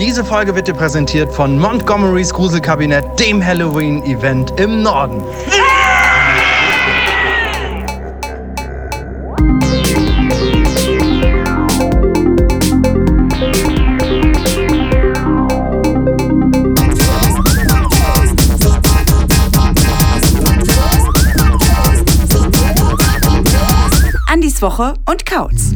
Diese Folge wird dir präsentiert von Montgomerys Gruselkabinett, dem Halloween-Event im Norden. Andis Woche und Kauz.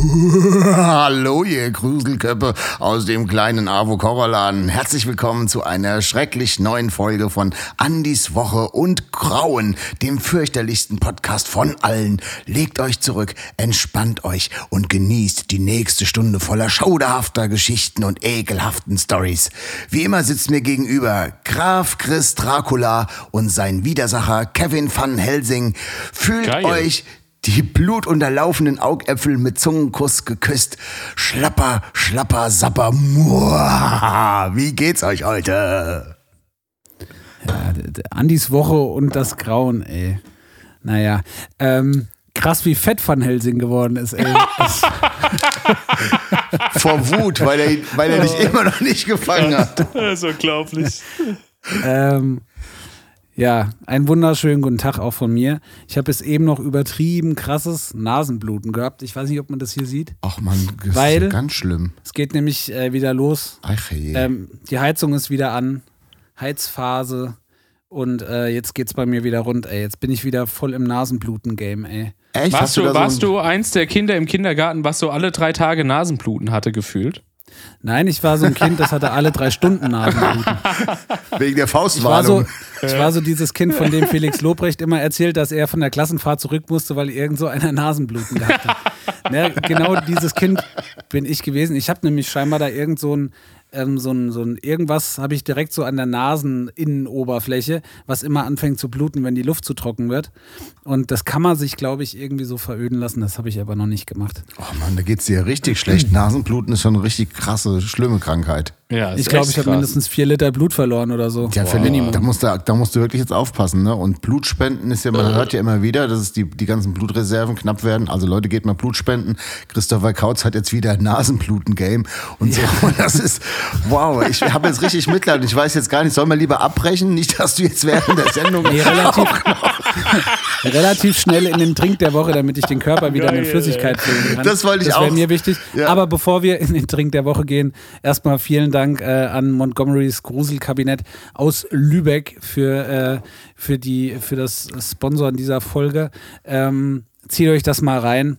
Hallo, ihr Gruselköppe aus dem kleinen Avocorroladen. Herzlich willkommen zu einer schrecklich neuen Folge von Andis Woche und Grauen, dem fürchterlichsten Podcast von allen. Legt euch zurück, entspannt euch und genießt die nächste Stunde voller schauderhafter Geschichten und ekelhaften Stories. Wie immer sitzt mir gegenüber Graf Chris Dracula und sein Widersacher Kevin van Helsing. Fühlt Geil. euch die blutunterlaufenden Augäpfel mit Zungenkuss geküsst. Schlapper, schlapper, sapper, muah. Wie geht's euch heute? Ja, Andis Woche und das Grauen, ey. Naja, ähm, krass wie fett Van Helsing geworden ist, ey. Vor Wut, weil er, weil er dich immer noch nicht gefangen hat. Das ist unglaublich. ähm, ja, einen wunderschönen guten Tag auch von mir. Ich habe es eben noch übertrieben krasses Nasenbluten gehabt. Ich weiß nicht, ob man das hier sieht. Ach man, das Weil- ist ganz schlimm. Es geht nämlich äh, wieder los. Ach je. Ähm, die Heizung ist wieder an. Heizphase. Und äh, jetzt geht's bei mir wieder rund, ey. Jetzt bin ich wieder voll im Nasenbluten-Game, ey. Echt? Warst, du, so warst ein- du eins der Kinder im Kindergarten, was so alle drei Tage Nasenbluten hatte, gefühlt? Nein, ich war so ein Kind, das hatte alle drei Stunden Nasenbluten. wegen der Ich war, Faustwarnung? so, ich war so dieses Kind, von dem Felix Lobrecht immer erzählt, dass er von der Klassenfahrt zurück musste, weil irgend so einer Nasenbluten gehabt hat. ne, genau dieses Kind bin ich gewesen. Ich habe nämlich scheinbar da irgend so ein, ähm, so ein, so ein irgendwas habe ich direkt so an der Naseninnenoberfläche, was immer anfängt zu bluten, wenn die Luft zu trocken wird. Und das kann man sich, glaube ich, irgendwie so veröden lassen. Das habe ich aber noch nicht gemacht. Oh Mann, da geht's dir richtig schlecht. Nasenbluten ist schon eine richtig krasse, schlimme Krankheit. Ja, ist Ich glaube, ich habe mindestens vier Liter Blut verloren oder so. Ja, für da, musst du, da musst du wirklich jetzt aufpassen. Ne? Und Blutspenden ist ja, man hört ja immer wieder, dass es die, die ganzen Blutreserven knapp werden. Also Leute, geht mal Blutspenden. Christopher Kautz hat jetzt wieder ein Nasenbluten-Game und so. Und das ist, wow, ich habe jetzt richtig Mitleid. und Ich weiß jetzt gar nicht, soll man lieber abbrechen? Nicht, dass du jetzt während der Sendung Nee, relativ, relativ schnell in den Trink der Woche, damit ich den Körper wieder mit Geil, Flüssigkeit füllen kann. Das wollte ich das wäre auch. mir wichtig. Ja. Aber bevor wir in den Trink der Woche gehen, erstmal vielen Dank äh, an Montgomerys Gruselkabinett aus Lübeck für, äh, für, die, für das Sponsoren dieser Folge. Ähm, zieht euch das mal rein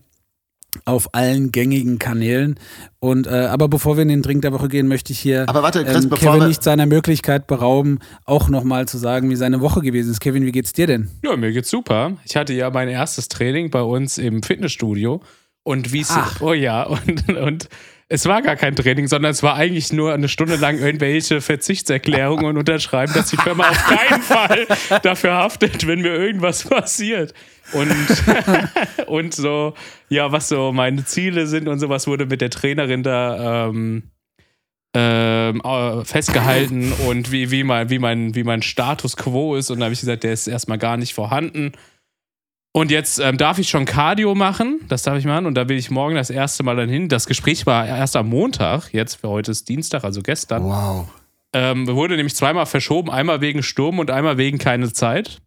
auf allen gängigen Kanälen. Und äh, aber bevor wir in den Drink der Woche gehen, möchte ich hier Aber warte, Chris, ähm, Kevin nicht seiner Möglichkeit berauben, auch nochmal zu sagen, wie seine Woche gewesen ist. Kevin, wie geht's dir denn? Ja, mir geht's super. Ich hatte ja mein erstes Training bei uns im Fitnessstudio. Und wie es. Ach. Oh ja, und, und es war gar kein Training, sondern es war eigentlich nur eine Stunde lang irgendwelche Verzichtserklärungen und unterschreiben, dass die Firma auf keinen Fall dafür haftet, wenn mir irgendwas passiert. Und, und so, ja, was so meine Ziele sind und sowas wurde mit der Trainerin da ähm, ähm, äh, festgehalten und wie, wie, mein, wie, mein, wie mein Status quo ist. Und da habe ich gesagt, der ist erstmal gar nicht vorhanden. Und jetzt ähm, darf ich schon Cardio machen, das darf ich machen und da will ich morgen das erste Mal dann hin. Das Gespräch war erst am Montag, jetzt für heute ist Dienstag, also gestern. Wow. Ähm, wurde nämlich zweimal verschoben, einmal wegen Sturm und einmal wegen keine Zeit.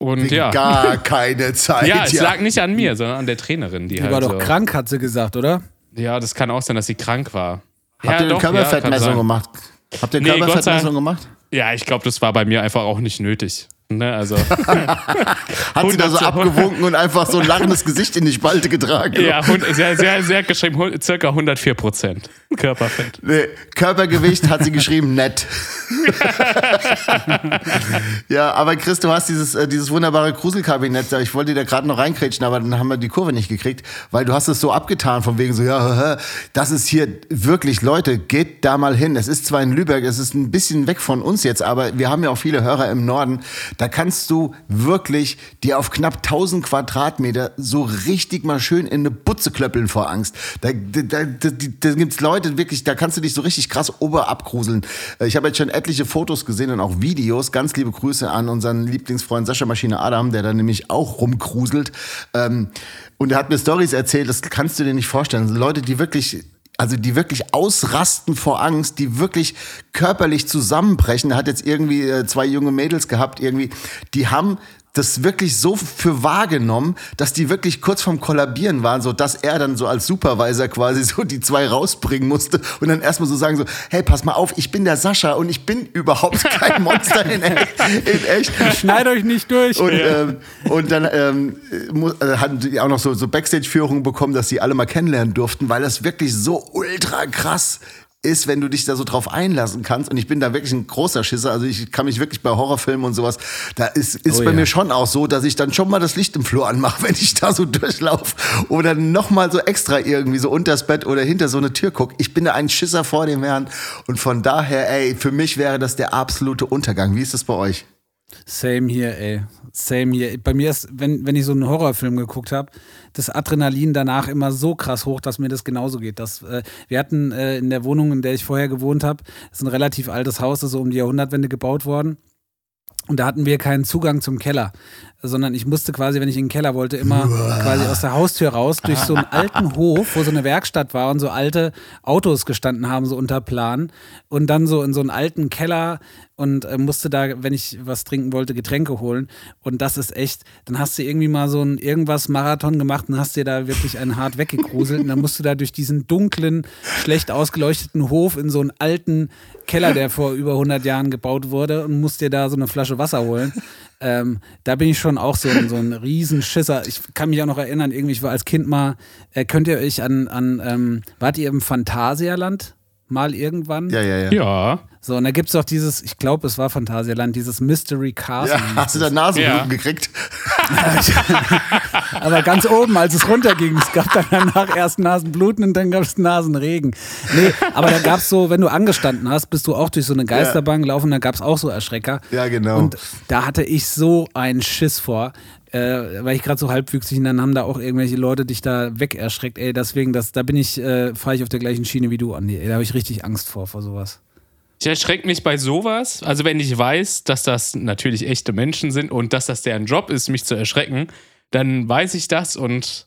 Und Wegen ja. Gar keine Zeit. Ja, es lag nicht an mir, sondern an der Trainerin, die, Die halt war doch so, krank, hat sie gesagt, oder? Ja, das kann auch sein, dass sie krank war. Habt ja, ihr eine doch, ja, Körperfettmessung sein. gemacht? Habt ihr Nee, Gott sei- Körperfettmessung gemacht? Ja, ich glaube, das war bei mir einfach auch nicht nötig. Ne, also, Hat sie da so 100 abgewunken und einfach so ein lachendes Gesicht in die Spalte getragen? ja, sehr, sehr, sehr geschrieben, circa 104 Prozent Körperfett. Nee, Körpergewicht hat sie geschrieben, nett. ja, aber Chris, du hast dieses, äh, dieses wunderbare Gruselkabinett da. Ich wollte dir da gerade noch reinkrätschen, aber dann haben wir die Kurve nicht gekriegt, weil du hast es so abgetan, von wegen so, ja, das ist hier wirklich, Leute, geht da mal hin. Es ist zwar in Lübeck, es ist ein bisschen weg von uns jetzt, aber wir haben ja auch viele Hörer im Norden. Da kannst du wirklich dir auf knapp 1000 Quadratmeter so richtig mal schön in eine Butze klöppeln vor Angst. Da, da, da, da, gibt's Leute wirklich, da kannst du dich so richtig krass oberabgruseln. Äh, Ich habe jetzt schon etliche Fotos gesehen und auch Videos. Ganz liebe Grüße an unseren Lieblingsfreund Sascha Maschine Adam, der da nämlich auch rumgruselt. Ähm, und er hat mir Stories erzählt, das kannst du dir nicht vorstellen. Leute, die wirklich also die wirklich ausrasten vor Angst, die wirklich körperlich zusammenbrechen. Er hat jetzt irgendwie äh, zwei junge Mädels gehabt, irgendwie, die haben das wirklich so für wahrgenommen, dass die wirklich kurz vorm Kollabieren waren, so dass er dann so als Supervisor quasi so die zwei rausbringen musste und dann erstmal so sagen so, hey, pass mal auf, ich bin der Sascha und ich bin überhaupt kein Monster in echt. In echt. Schneid euch nicht durch. Und, ähm, und dann ähm, äh, hatten die auch noch so, so Backstage-Führungen bekommen, dass sie alle mal kennenlernen durften, weil das wirklich so ultra krass ist, wenn du dich da so drauf einlassen kannst. Und ich bin da wirklich ein großer Schisser. Also ich kann mich wirklich bei Horrorfilmen und sowas, da ist, ist Oh bei ja. mir schon auch so, dass ich dann schon mal das Licht im Flur anmache, wenn ich da so durchlaufe. Oder noch mal so extra irgendwie so unters Bett oder hinter so eine Tür gucke. Ich bin da ein Schisser vor dem Herrn. Und von daher, ey, für mich wäre das der absolute Untergang. Wie ist das bei euch? Same hier, ey. Same hier. Bei mir ist, wenn, wenn ich so einen Horrorfilm geguckt habe, das Adrenalin danach immer so krass hoch, dass mir das genauso geht. Das, äh, wir hatten äh, in der Wohnung, in der ich vorher gewohnt habe, ist ein relativ altes Haus, das ist so um die Jahrhundertwende gebaut worden. Und da hatten wir keinen Zugang zum Keller, sondern ich musste quasi, wenn ich in den Keller wollte, immer quasi aus der Haustür raus durch so einen alten Hof, wo so eine Werkstatt war und so alte Autos gestanden haben, so unter Plan. Und dann so in so einen alten Keller und äh, musste da, wenn ich was trinken wollte, Getränke holen. Und das ist echt, dann hast du irgendwie mal so ein irgendwas Marathon gemacht und hast dir da wirklich einen hart weggegruselt. Und dann musst du da durch diesen dunklen, schlecht ausgeleuchteten Hof in so einen alten Keller, der vor über 100 Jahren gebaut wurde und musst dir da so eine Flasche Wasser holen. Ähm, da bin ich schon auch so, ein- so ein Riesenschisser. Ich kann mich auch noch erinnern, irgendwie, ich war als Kind mal, äh, könnt ihr euch an, an ähm, wart ihr im Phantasialand? Mal irgendwann? Ja, ja, ja. Ja. So, und da gibt es doch dieses, ich glaube, es war Phantasialand, dieses Mystery Castle. Ja, hast du da Nasenbluten Ja. gekriegt? Aber ganz oben, als es runterging, es gab dann danach erst Nasenbluten und dann gab es Nasenregen. Nee, aber da gab es so, wenn du angestanden hast, bist du auch durch so eine Geisterbahn gelaufen, da gab es auch so Erschrecker. Ja, genau. Und da hatte ich so einen Schiss vor, äh, weil ich gerade so halbwüchsig und dann haben da auch irgendwelche Leute dich da weg erschreckt. Ey, deswegen, das, da bin ich, äh, fahre ich auf der gleichen Schiene wie du, Andi. Ey, da habe ich richtig Angst vor, vor sowas. Ich erschrecke mich bei sowas, also wenn ich weiß, dass das natürlich echte Menschen sind und dass das deren Job ist, mich zu erschrecken, dann weiß ich das und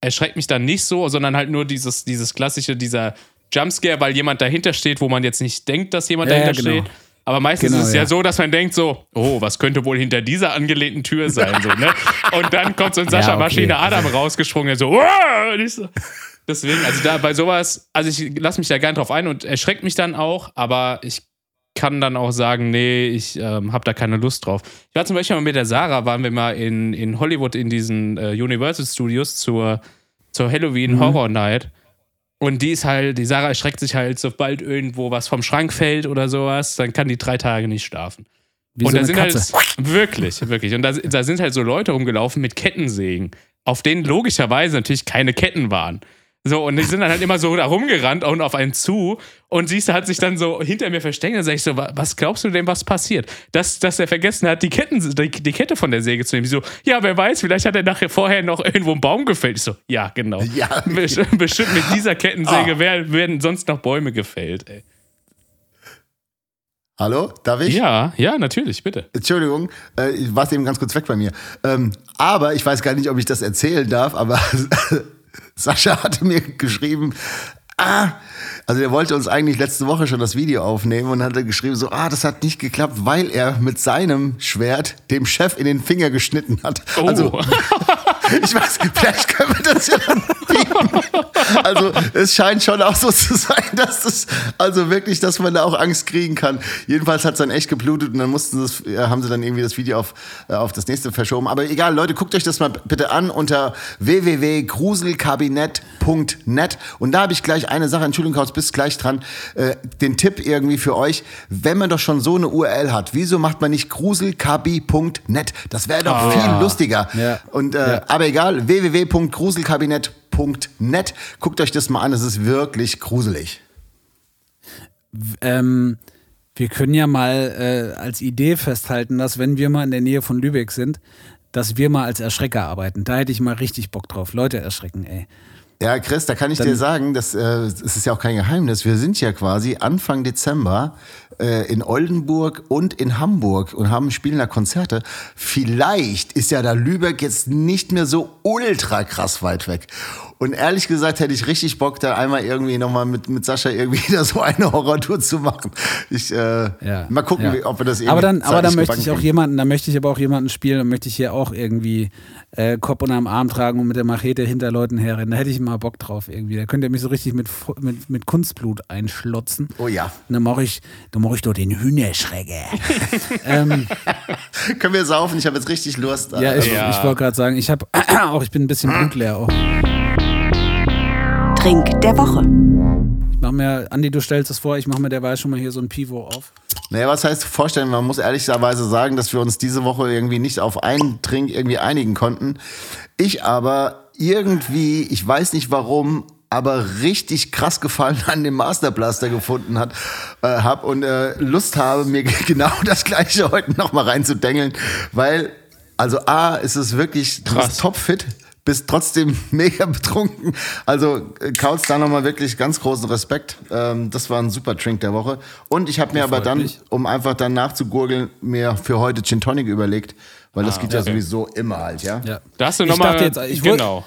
erschreckt mich dann nicht so, sondern halt nur dieses, dieses klassische, dieser Jumpscare, weil jemand dahinter steht, wo man jetzt nicht denkt, dass jemand Ja, dahinter genau. steht. Aber meistens Genau, ist es ja, ja. so, dass man denkt so, oh, was könnte wohl hinter dieser angelehnten Tür sein? So, ne? Und dann kommt so ein Sascha Ja, okay. Maschine Adam rausgesprungen, so, und so, Deswegen, also da bei sowas, also ich lasse mich da gern drauf ein und erschreckt mich dann auch, aber ich kann dann auch sagen, nee, ich ähm, habe da keine Lust drauf. Ich war zum Beispiel mal mit der Sarah, waren wir mal in, in Hollywood in diesen äh, Universal Studios zur, zur Halloween Horror Night. Und die ist halt, die Sarah erschreckt sich halt, sobald irgendwo was vom Schrank fällt oder sowas, dann kann die drei Tage nicht schlafen. Wie und so da sind Katze. halt wirklich, wirklich. Und da, da sind halt so Leute rumgelaufen mit Kettensägen, auf denen logischerweise natürlich keine Ketten waren. So, und die sind dann halt immer so da rumgerannt und auf einen zu. Und siehst, hat sich dann so hinter mir versteckt. Dann sag ich so, "Wa- was glaubst du denn, was passiert? Dass, dass er vergessen hat, die, Ketten, die, die Kette von der Säge zu nehmen. Die so, ja, wer weiß, vielleicht hat er nachher vorher noch irgendwo einen Baum gefällt. Ich so, ja, genau. Ja. Best- Bestimmt mit dieser Kettensäge Ah. wer- werden sonst noch Bäume gefällt, ey. Hallo, darf ich? Ja, ja, natürlich, bitte. Entschuldigung, äh, ich war eben ganz kurz weg bei mir. Ähm, aber ich weiß gar nicht, ob ich das erzählen darf, aber Sascha hatte mir geschrieben, ah, also er wollte uns eigentlich letzte Woche schon das Video aufnehmen und hatte geschrieben so, ah, das hat nicht geklappt, weil er mit seinem Schwert dem Chef in den Finger geschnitten hat. Oh. Also ich weiß, vielleicht können wir das ja dann bieten. Also es scheint schon auch so zu sein, dass das, also wirklich, dass man da auch Angst kriegen kann. Jedenfalls hat es dann echt geblutet und dann mussten das, haben sie dann irgendwie das Video auf, äh, auf das nächste verschoben. Aber egal, Leute, guckt euch das mal bitte an unter www.gruselkabinett.net und da habe ich gleich eine Sache, Entschuldigung, Kautz, bist gleich dran, äh, den Tipp irgendwie für euch. Wenn man doch schon so eine URL hat, wieso macht man nicht gruselkabi.net? Das wäre doch viel lustiger. Ja. Und äh, Ja. aber egal, www.gruselkabinett.net. Guckt euch das mal an, es ist wirklich gruselig. Ähm, wir können ja mal äh, als Idee festhalten, dass wenn wir mal in der Nähe von Lübeck sind, dass wir mal als Erschrecker arbeiten. Da hätte ich mal richtig Bock drauf. Leute erschrecken, ey. Ja, Chris, da kann ich dir sagen, das, äh, das ist ja auch kein Geheimnis. Wir sind ja quasi Anfang Dezember äh, in Oldenburg und in Hamburg und haben spielen da Konzerte. Vielleicht ist ja da Lübeck jetzt nicht mehr so ultra krass weit weg. Und ehrlich gesagt hätte ich richtig Bock, da einmal irgendwie nochmal mit, mit Sascha irgendwie da so eine Horrortour zu machen. Ich, äh, Ja. mal gucken, ja. ob wir das irgendwie Aber dann, aber dann möchte ich auch jemanden, dann möchte ich aber auch jemanden spielen, dann möchte ich hier auch irgendwie äh, Kopf unterm Arm tragen und mit der Machete hinter Leuten herrennen. Da hätte ich mal Bock drauf irgendwie. Da könnt ihr mich so richtig mit, mit, mit Kunstblut einschlotzen. Oh ja. Und dann mache ich, dann mache ich doch den Hühnerschrecker. ähm, Können wir saufen? Ich habe jetzt richtig Lust. ja, ich, Ja. ich wollte gerade sagen, ich habe auch, ich bin ein bisschen blutleer auch. Trink der Woche. Ich mach mir, Andi, du stellst es vor, ich mache mir derweil schon mal hier so ein Pivo auf. Naja, was heißt vorstellen? Man muss ehrlicherweise sagen, dass wir uns diese Woche irgendwie nicht auf einen Trink irgendwie einigen konnten. Ich aber irgendwie, ich weiß nicht warum, aber richtig krass Gefallen an dem Masterblaster gefunden hat, äh, hab und äh, Lust habe, mir genau das gleiche heute nochmal reinzudengeln, weil, also A, ist es wirklich, Krass. topfit, bist trotzdem mega betrunken. Also äh, Kautz, da nochmal wirklich ganz großen Respekt. Ähm, das war ein super Trink der Woche. Und ich habe mir aber dann, mich. um einfach dann nachzugurgeln, mir für heute Gin Tonic überlegt, weil das geht ja okay. sowieso immer halt, ja. Ja. Da hast du Ich nochmal. dachte jetzt, ich wollt- Genau.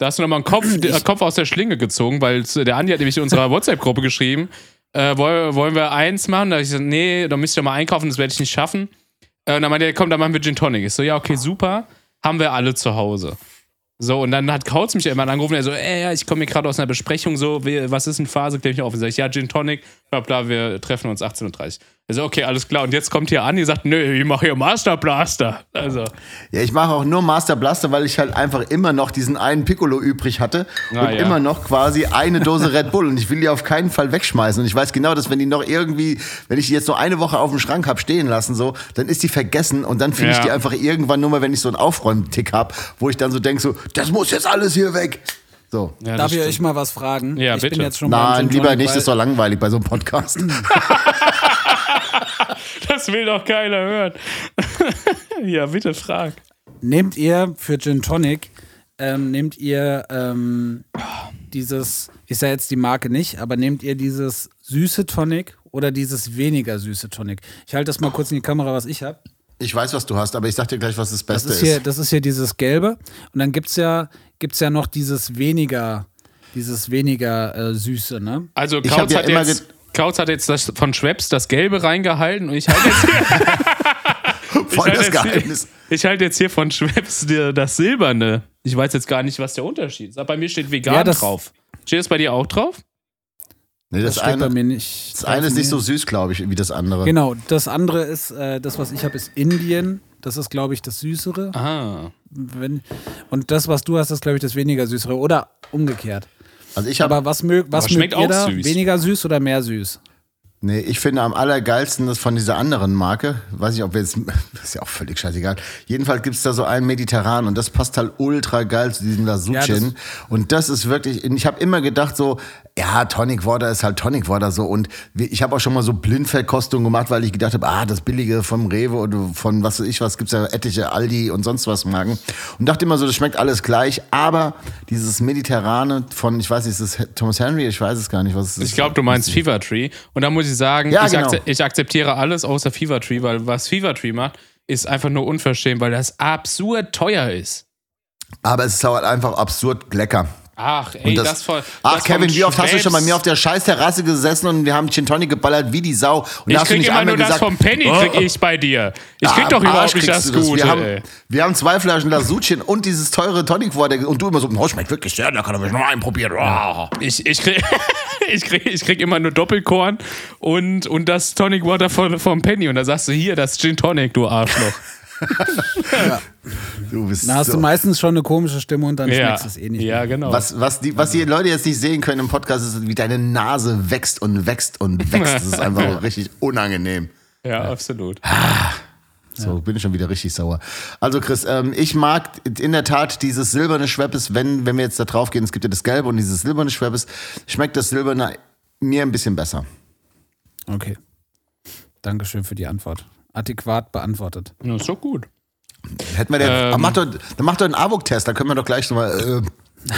Da hast du nochmal einen Kopf, äh, Kopf aus der Schlinge gezogen, weil es- der Andi hat nämlich in unserer WhatsApp-Gruppe geschrieben, äh, wollen, wollen wir eins machen? Da hab ich gesagt, nee, da müsst ihr mal einkaufen, das werde ich nicht schaffen. Äh, und dann meinte er, komm, dann machen wir Gin Tonic. Ich so, ja, okay, super. Haben wir alle zu Hause. So, und dann hat Kautz mich irgendwann angerufen, er so, ey, ja, ich komme hier gerade aus einer Besprechung, so, was ist in Phase, klär mich auf. Und sag ich, ja, Gin Tonic, bla bla, wir treffen uns 18.30 Uhr. Er so, okay, alles klar. Und jetzt kommt hier an, die sagt, nö, ich mache hier Master Blaster. Also, Ja, ich mache auch nur Master Blaster, weil ich halt einfach immer noch diesen einen Piccolo übrig hatte Ah, und ja. immer noch quasi eine Dose Red Bull und ich will die auf keinen Fall wegschmeißen und ich weiß genau, dass wenn die noch irgendwie, wenn ich die jetzt so eine Woche auf dem Schrank hab stehen lassen so, dann ist die vergessen und dann finde ich Ja. die einfach irgendwann nur mal, wenn ich so einen Aufräumtick hab, wo ich dann so denk so, das muss jetzt alles hier weg. So. ja, Darf ich stimmt. euch mal was fragen? Ja, ich bitte. bin jetzt schon beim Nein, lieber nicht, das ist doch langweilig bei so einem Podcast. Das will doch keiner hören. ja, bitte frag. Nehmt ihr für Gin Tonic, ähm, nehmt ihr ähm, dieses, ich sage jetzt die Marke nicht, aber nehmt ihr dieses süße Tonic oder dieses weniger süße Tonic? Ich halte das mal kurz in die Kamera, was ich habe. Ich weiß, was du hast, aber ich sag dir gleich, was das Das Beste ist hier, das ist hier dieses gelbe. Und dann gibt es ja, gibt's ja noch dieses weniger, dieses weniger äh, süße, ne? Also Ich Kautz, ja hat, immer jetzt, Kautz hat jetzt das von Schweppes das Gelbe reingehalten und ich halte jetzt hier, halte jetzt hier, Geheimnis. ich halte jetzt hier von Schweppes die- das Silberne. Ich weiß jetzt gar nicht, was der Unterschied ist. Aber bei mir steht vegan Ja, das- drauf. Steht das bei dir auch drauf? Nee, das, Das, steht bei eine, mir nicht. das eine ist nicht so süß, glaube ich, wie das andere. Genau, das andere ist, äh, das, was ich habe, ist Indien. Das ist, glaube ich, das Süßere. Ah. Wenn, und das, was du hast, ist, glaube ich, das weniger Süßere. Oder umgekehrt. Also ich habe Aber was, mög, was Aber mögt ihr auch da? süß. Weniger süß oder mehr süß? Nee, ich finde am allergeilsten das von dieser anderen Marke. Weiß ich, ob wir jetzt. Ist ja auch völlig scheißegal. Jedenfalls gibt's da so einen Mediterran und das passt halt ultra geil zu diesem Lasuchin. und das ist wirklich. Ich habe immer gedacht, so, ja, Tonic Water ist halt Tonic Water so. Und ich habe auch schon mal so Blindverkostung gemacht, weil ich gedacht habe, ah, das billige vom Rewe oder von was weiß ich was, gibt's ja etliche Aldi und sonst was Marken. Und dachte immer so, das schmeckt alles gleich. Aber dieses Mediterrane von, ich weiß nicht, ist das Thomas Henry? Ich weiß es gar nicht, was es ist. Ich glaube, du meinst Fever Tree. Und da muss ich sagen, Ja, ich, genau. akze ich akzeptiere alles außer Fever Tree, weil was Fever Tree macht, ist einfach nur unverschämt, weil das absurd teuer ist. Aber es ist halt einfach absurd lecker. Ach, ey, Und das, voll. Ach, das Kevin, vom wie oft hast du schon bei mir auf der scheiß Terrasse gesessen und wir haben Gin Tonic geballert wie die Sau. Und Ich hast du krieg nicht immer nur das gesagt, vom Penny, krieg oh, ich bei dir. Ich ah, krieg doch überhaupt nicht das du Gute, Wir haben, wir haben zwei Flaschen Lasuchin und dieses teure Tonic Water und du immer so, oh, schmeckt wirklich sehr lecker, da will ich noch einen probieren. Oh. Ich, ich, krieg, ich, krieg, ich krieg immer nur Doppelkorn und, und das Tonic Water von, vom Penny. Und da sagst du, hier, das Gin Tonic, du Arschloch. Du bist Da hast so. du meistens schon eine komische Stimme und dann ja, schmeckst du es eh nicht. ja mehr. genau. Was, was, die, was die Leute jetzt nicht sehen können im Podcast, ist, wie deine Nase wächst und wächst und wächst. Das ist einfach richtig unangenehm. Ja, absolut. So, bin ich schon wieder richtig sauer. Also Chris, ähm, ich mag in der Tat dieses silberne Schweppes, wenn, wenn wir jetzt da drauf gehen, es gibt ja das Gelbe und dieses silberne Schweppes, schmeckt das Silberne mir ein bisschen besser. Okay. Dankeschön für die Antwort. Adäquat beantwortet. Ja, ist doch gut. Hätten wir den, Ähm. Ach, mach doch, dann mach doch einen AWOC-Test, da können wir doch gleich nochmal, äh,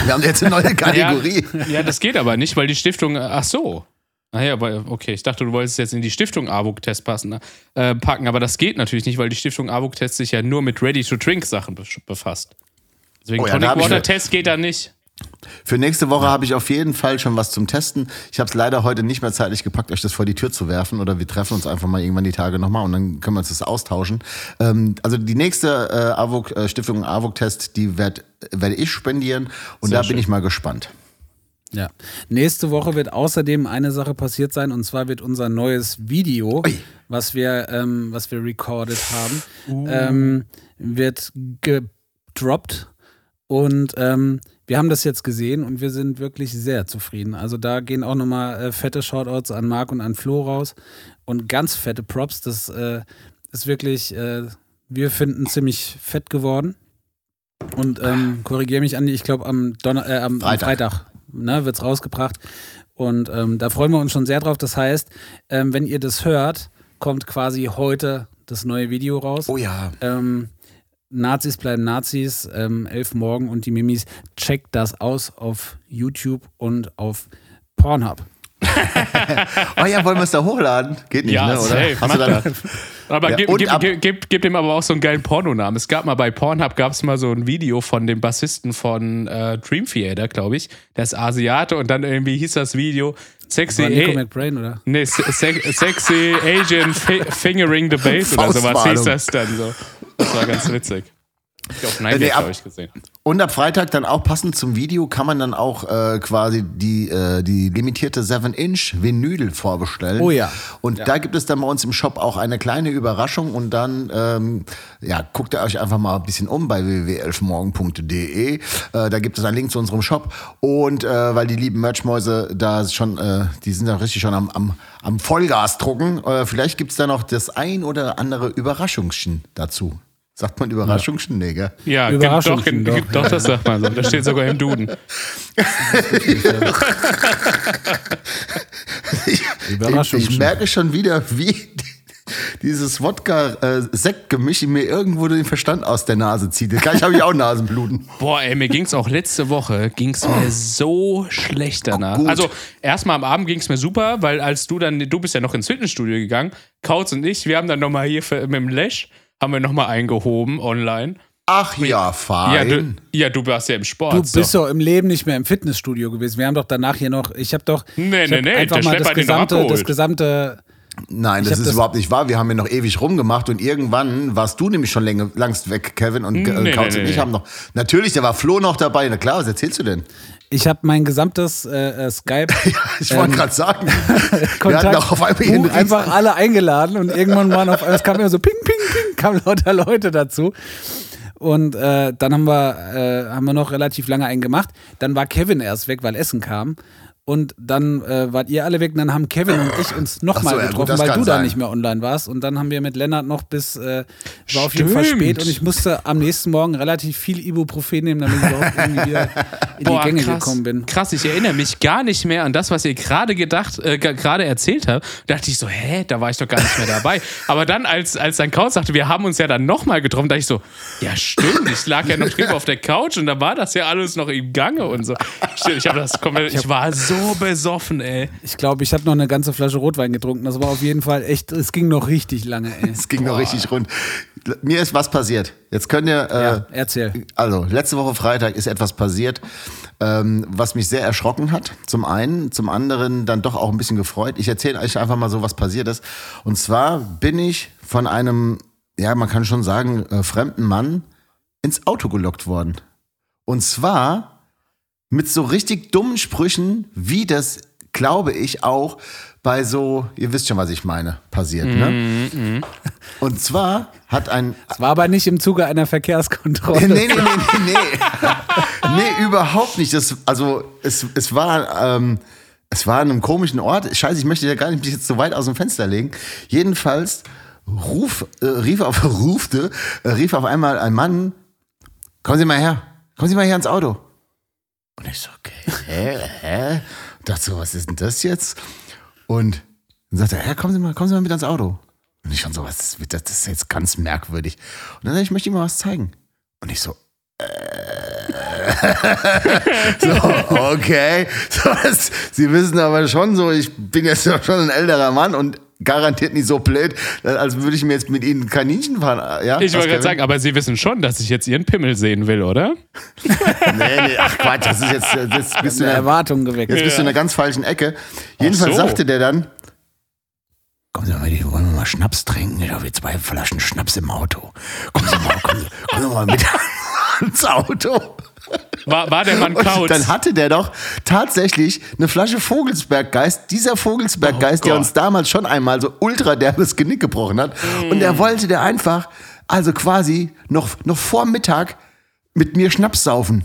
wir haben jetzt eine neue Kategorie. Ja, ja, das geht aber nicht, weil die Stiftung. Ach so. Naja, aber okay, ich dachte, du wolltest jetzt in die Stiftung AWOC-Test passen, äh, packen, aber das geht natürlich nicht, weil die Stiftung AWOC-Test sich ja nur mit Ready-to-Drink-Sachen be- befasst. Deswegen Oh ja, Tonic Water-Test geht da nicht. Für nächste Woche habe ich auf jeden Fall schon was zum Testen. Ich habe es leider heute nicht mehr zeitlich gepackt, euch das vor die Tür zu werfen oder wir treffen uns einfach mal irgendwann die Tage nochmal und dann können wir uns das austauschen. Ähm, also die nächste äh, AWOK, äh, Stiftung AWOK-Test, die werd, werde ich spendieren und Sehr da schön. bin ich mal gespannt. Ja. Nächste Woche wird außerdem eine Sache passiert sein und zwar wird unser neues Video, Ui. was wir, ähm, was wir recorded haben, ähm, wird gedroppt und ähm, wir haben das jetzt gesehen und wir sind wirklich sehr zufrieden. Also da gehen auch nochmal äh, fette Shoutouts an Marc und an Flo raus und ganz fette Props. Das äh, ist wirklich, äh, wir finden ziemlich fett geworden. Und ähm, korrigiere mich, Andi, ich glaube am, Donner äh, am, am Freitag. Freitag ne, wird es rausgebracht. Und ähm, da freuen wir uns schon sehr drauf. Das heißt, ähm, wenn ihr das hört, kommt quasi heute das neue Video raus. Oh ja. Ähm, Nazis bleiben Nazis, ähm, elf morgen und die Mimis. Checkt das aus auf YouTube und auf Pornhub. Oh ja, wollen wir es da hochladen? Geht nicht, Ja, ne? Oder? safe, Hast du dann. Aber Ja, gib, gib, ab- gib, gib, gib dem aber auch so einen geilen Pornonamen. Es gab mal bei Pornhub gab es mal so ein Video von dem Bassisten von äh, Dream Theater, glaube ich. Der ist Asiate und dann irgendwie hieß das Video Sexy Nico A McBrain, oder? nee, se se Sexy Asian fi Fingering the Bass oder sowas hieß das dann so. Das war ganz witzig. Ich auf Nightmare, nee, ab- glaube ich, gesehen. Und ab Freitag dann auch passend zum Video kann man dann auch äh, quasi die, äh, die limitierte 7-Inch Vinyl vorbestellen. Oh ja. Und da gibt es dann bei uns im Shop auch eine kleine Überraschung und dann ähm, ja, guckt ihr euch einfach mal ein bisschen um bei www.elfmorgen.de. Äh, da gibt es einen Link zu unserem Shop und äh, weil die lieben Merchmäuse da schon, äh, die sind da richtig schon am, am, am Vollgas drucken. Äh, vielleicht gibt es da noch das ein oder andere Überraschungschen dazu. Sagt man Überraschungschen? Nee, gell? Ja, gibt Überraschung doch, doch, doch, das sagt man so. Das steht sogar im Duden. Überraschung. Ich, ich merke schon wieder, wie dieses Wodka-Sektgemisch mir irgendwo den Verstand aus der Nase zieht. Gleich habe ich auch Nasenbluten. Boah, ey, mir ging's auch letzte Woche, ging's mir so schlecht danach. Gut. Also, erstmal am Abend ging's mir super, weil als du dann, du bist ja noch ins Fitnessstudio gegangen, Kautz und ich, wir haben dann nochmal hier für, mit dem Lash, haben wir nochmal eingehoben online. Ach ja, fein. Ja du, ja, du warst ja im Sport. Du bist so. doch im Leben nicht mehr im Fitnessstudio gewesen. Wir haben doch danach hier noch, ich habe doch Nee, ich nee, hab nee, einfach mal das gesamte, das gesamte Nein, Ich das ist das- überhaupt nicht wahr. Wir haben ja noch ewig rumgemacht und irgendwann warst du nämlich schon länger, langst weg, Kevin und äh, Nee, Kautz nee, und ich nee. haben noch. Natürlich, da war Flo noch dabei. Na klar, was erzählst du denn? Ich habe mein gesamtes äh, äh, Skype Ich wollte gerade sagen, wir hatten Kontakt auch auf einmal Buch einfach alle eingeladen und irgendwann waren auf einmal, es kam immer so ping, kamen lauter Leute dazu. Und äh, dann haben wir, äh, haben wir noch relativ lange einen gemacht. Dann war Kevin erst weg, weil Essen kam. Und dann äh, wart ihr alle weg und dann haben Kevin und ich uns Ach so, nochmal ja, gut, getroffen, das weil du da sein. nicht mehr online warst. Und dann haben wir mit Lennart noch bis, äh, war auf jeden Fall Stimmt. spät und ich musste am nächsten Morgen relativ viel Ibuprofen nehmen, damit ich überhaupt irgendwie wieder in die Gänge krass, gekommen bin. Krass, ich erinnere mich gar nicht mehr an das, was ihr gerade gedacht, äh, gerade erzählt habt. Da dachte ich so, hä, da war ich doch gar nicht mehr dabei. Aber dann, als, als dein Couch sagte, wir haben uns ja dann nochmal getroffen, dachte ich so, ja stimmt, ich lag ja noch drüber auf der Couch und da war das ja alles noch im Gange und so. Stimmt, ich habe das komplett, ich war so besoffen, ey. Ich glaube, ich habe noch eine ganze Flasche Rotwein getrunken. Das war auf jeden Fall echt, es ging noch richtig lange, ey. Es ging noch richtig rund. Mir ist was passiert. Jetzt könnt ihr. Äh, Ja, erzähl. Also, letzte Woche Freitag ist etwas passiert, ähm, was mich sehr erschrocken hat. Zum einen, zum anderen dann doch auch ein bisschen gefreut. Ich erzähle euch einfach mal so, was passiert ist. Und zwar bin ich von einem, ja, man kann schon sagen, äh, fremden Mann ins Auto gelockt worden. Und zwar mit so richtig dummen Sprüchen, wie das, glaube ich, auch bei so, ihr wisst schon, was ich meine, passiert. Ne? Und zwar hat ein Es war aber nicht im Zuge einer Verkehrskontrolle. Nee, nee, nee, nee, nee. nee, überhaupt nicht. Das, also, es, es war. Ähm, es war an einem komischen Ort. Scheiße, ich möchte ja gar nicht mich jetzt so weit aus dem Fenster legen. Jedenfalls ruf, äh, rief, auf, rufte, äh, rief auf einmal ein Mann: Kommen Sie mal her, kommen Sie mal her ins Auto. Und ich so, okay, hä, hä? Dachte so, was ist denn das jetzt? Und dann sagte er, ja, kommen Sie mal, kommen Sie mal mit ans Auto. Und ich schon so, was ist, das, ist jetzt ganz merkwürdig. Und dann sag ich, ich möchte Ihnen mal was zeigen. Und ich so, äh. so, okay. So, das, Sie wissen aber schon so, ich bin jetzt schon ein älterer Mann und garantiert nicht so blöd, als würde ich mir jetzt mit ihnen Kaninchen fahren. Ja, Ich wollte gerade sagen, aber Sie wissen schon, dass ich jetzt Ihren Pimmel sehen will, oder? Nee, nee, ach Quatsch, das ist jetzt, das bist du Eine in einer, Erwartung geweckt. jetzt bist du in einer ganz falschen Ecke. Jedenfalls so. sagte der dann, Kommen Sie mal, mit, wollen wir mal Schnaps trinken? Ich habe zwei Flaschen Schnaps im Auto. Kommen Sie mal, kommen Sie, kommen Sie mal mit ins Auto. War, war der Mann Und Kautz? dann hatte der doch tatsächlich eine Flasche Vogelsberggeist. Dieser Vogelsberggeist, Oh der uns damals schon einmal so ultra derbes Genick gebrochen hat. Und der wollte der einfach, also quasi noch, noch vor Mittag mit mir Schnaps saufen.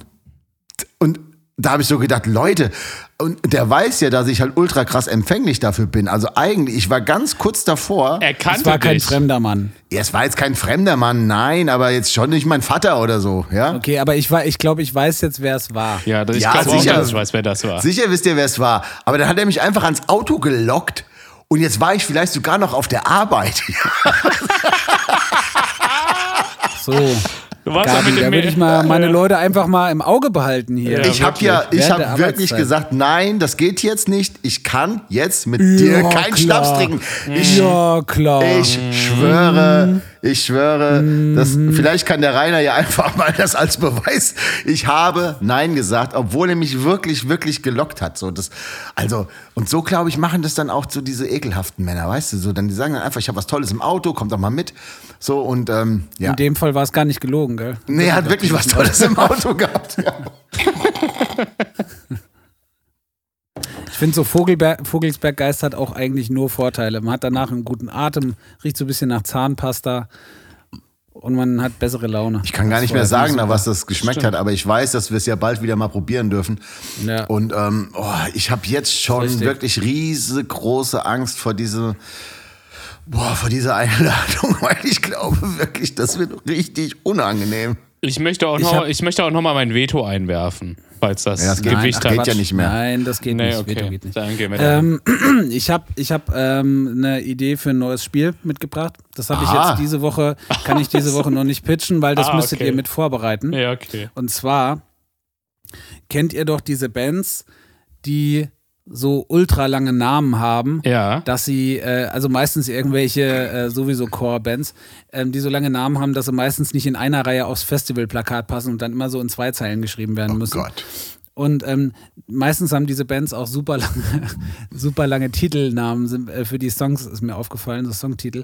Und da habe ich so gedacht, Leute, und der weiß ja, dass ich halt ultra krass empfänglich dafür bin. Also eigentlich, ich war ganz kurz davor. er Es kannte war kein dich. fremder Mann. Ja, es war jetzt kein fremder Mann, nein, aber jetzt schon nicht mein Vater oder so, ja? Okay, aber ich, war- ich glaube, ich weiß jetzt, wer es war. Ja, das- ich Ja, glaube auch, sicher. dass ich weiß, wer das war. Sicher wisst ihr, wer es war. Aber dann hat er mich einfach ans Auto gelockt. Und jetzt war ich vielleicht sogar noch auf der Arbeit. So, Du warst Gabi, mit da würde ich mal meine Leute einfach mal im Auge behalten hier. ich habe ja, ich habe wirklich Arbeitszeit. gesagt, nein, das geht jetzt nicht. Ich kann jetzt mit dir Ja, keinen klar. Schnaps trinken. Ich, Ja, klar. ich schwöre, ich schwöre, dass, vielleicht kann der Rainer ja einfach mal das als Beweis. Ich habe Nein gesagt, obwohl er mich wirklich, wirklich gelockt hat. So, das, also, und so, glaube ich, machen das dann auch so diese ekelhaften Männer, weißt du, so, dann die sagen dann einfach, ich habe was Tolles im Auto, kommt doch mal mit. So, und, ähm, ja. In dem Fall war es gar nicht gelogen, gell? Nee, er hat wirklich was Tolles im Auto gehabt. Ja. Ich finde so Vogelberg, Vogelsberggeist hat auch eigentlich nur Vorteile. Man hat danach einen guten Atem, riecht so ein bisschen nach Zahnpasta und man hat bessere Laune. Ich kann gar nicht mehr sagen, nach was das geschmeckt hat, aber ich weiß, dass wir es ja bald wieder mal probieren dürfen. Ja. Und ähm, oh, ich habe jetzt schon Richtig. wirklich riesengroße Angst vor diese, boah, vor dieser Einladung, weil ich glaube wirklich, das wird richtig unangenehm. Ich möchte auch Ich noch, hab- ich möchte auch noch mal mein Veto einwerfen, falls das, Ja, das geht- Gewicht Nein, ach, geht ja nicht mehr. Nein, das geht Nee, nicht. okay. Veto geht nicht. Dann gehen wir Ähm, ich habe ich hab, ähm, eine Idee für ein neues Spiel mitgebracht. Das habe ich jetzt diese Woche, kann ich diese Woche noch nicht pitchen, weil das Ah, müsstet okay. ihr mit vorbereiten. Ja, okay. Und zwar kennt ihr doch diese Bands, die so ultra lange Namen haben, Ja. dass sie, äh, also meistens irgendwelche äh, sowieso Core-Bands, ähm, die so lange Namen haben, dass sie meistens nicht in einer Reihe aufs Festivalplakat passen und dann immer so in zwei Zeilen geschrieben werden Oh müssen. Gott. Und ähm, meistens haben diese Bands auch super lange, super lange Titelnamen sind, äh, für die Songs, ist mir aufgefallen, so Songtitel.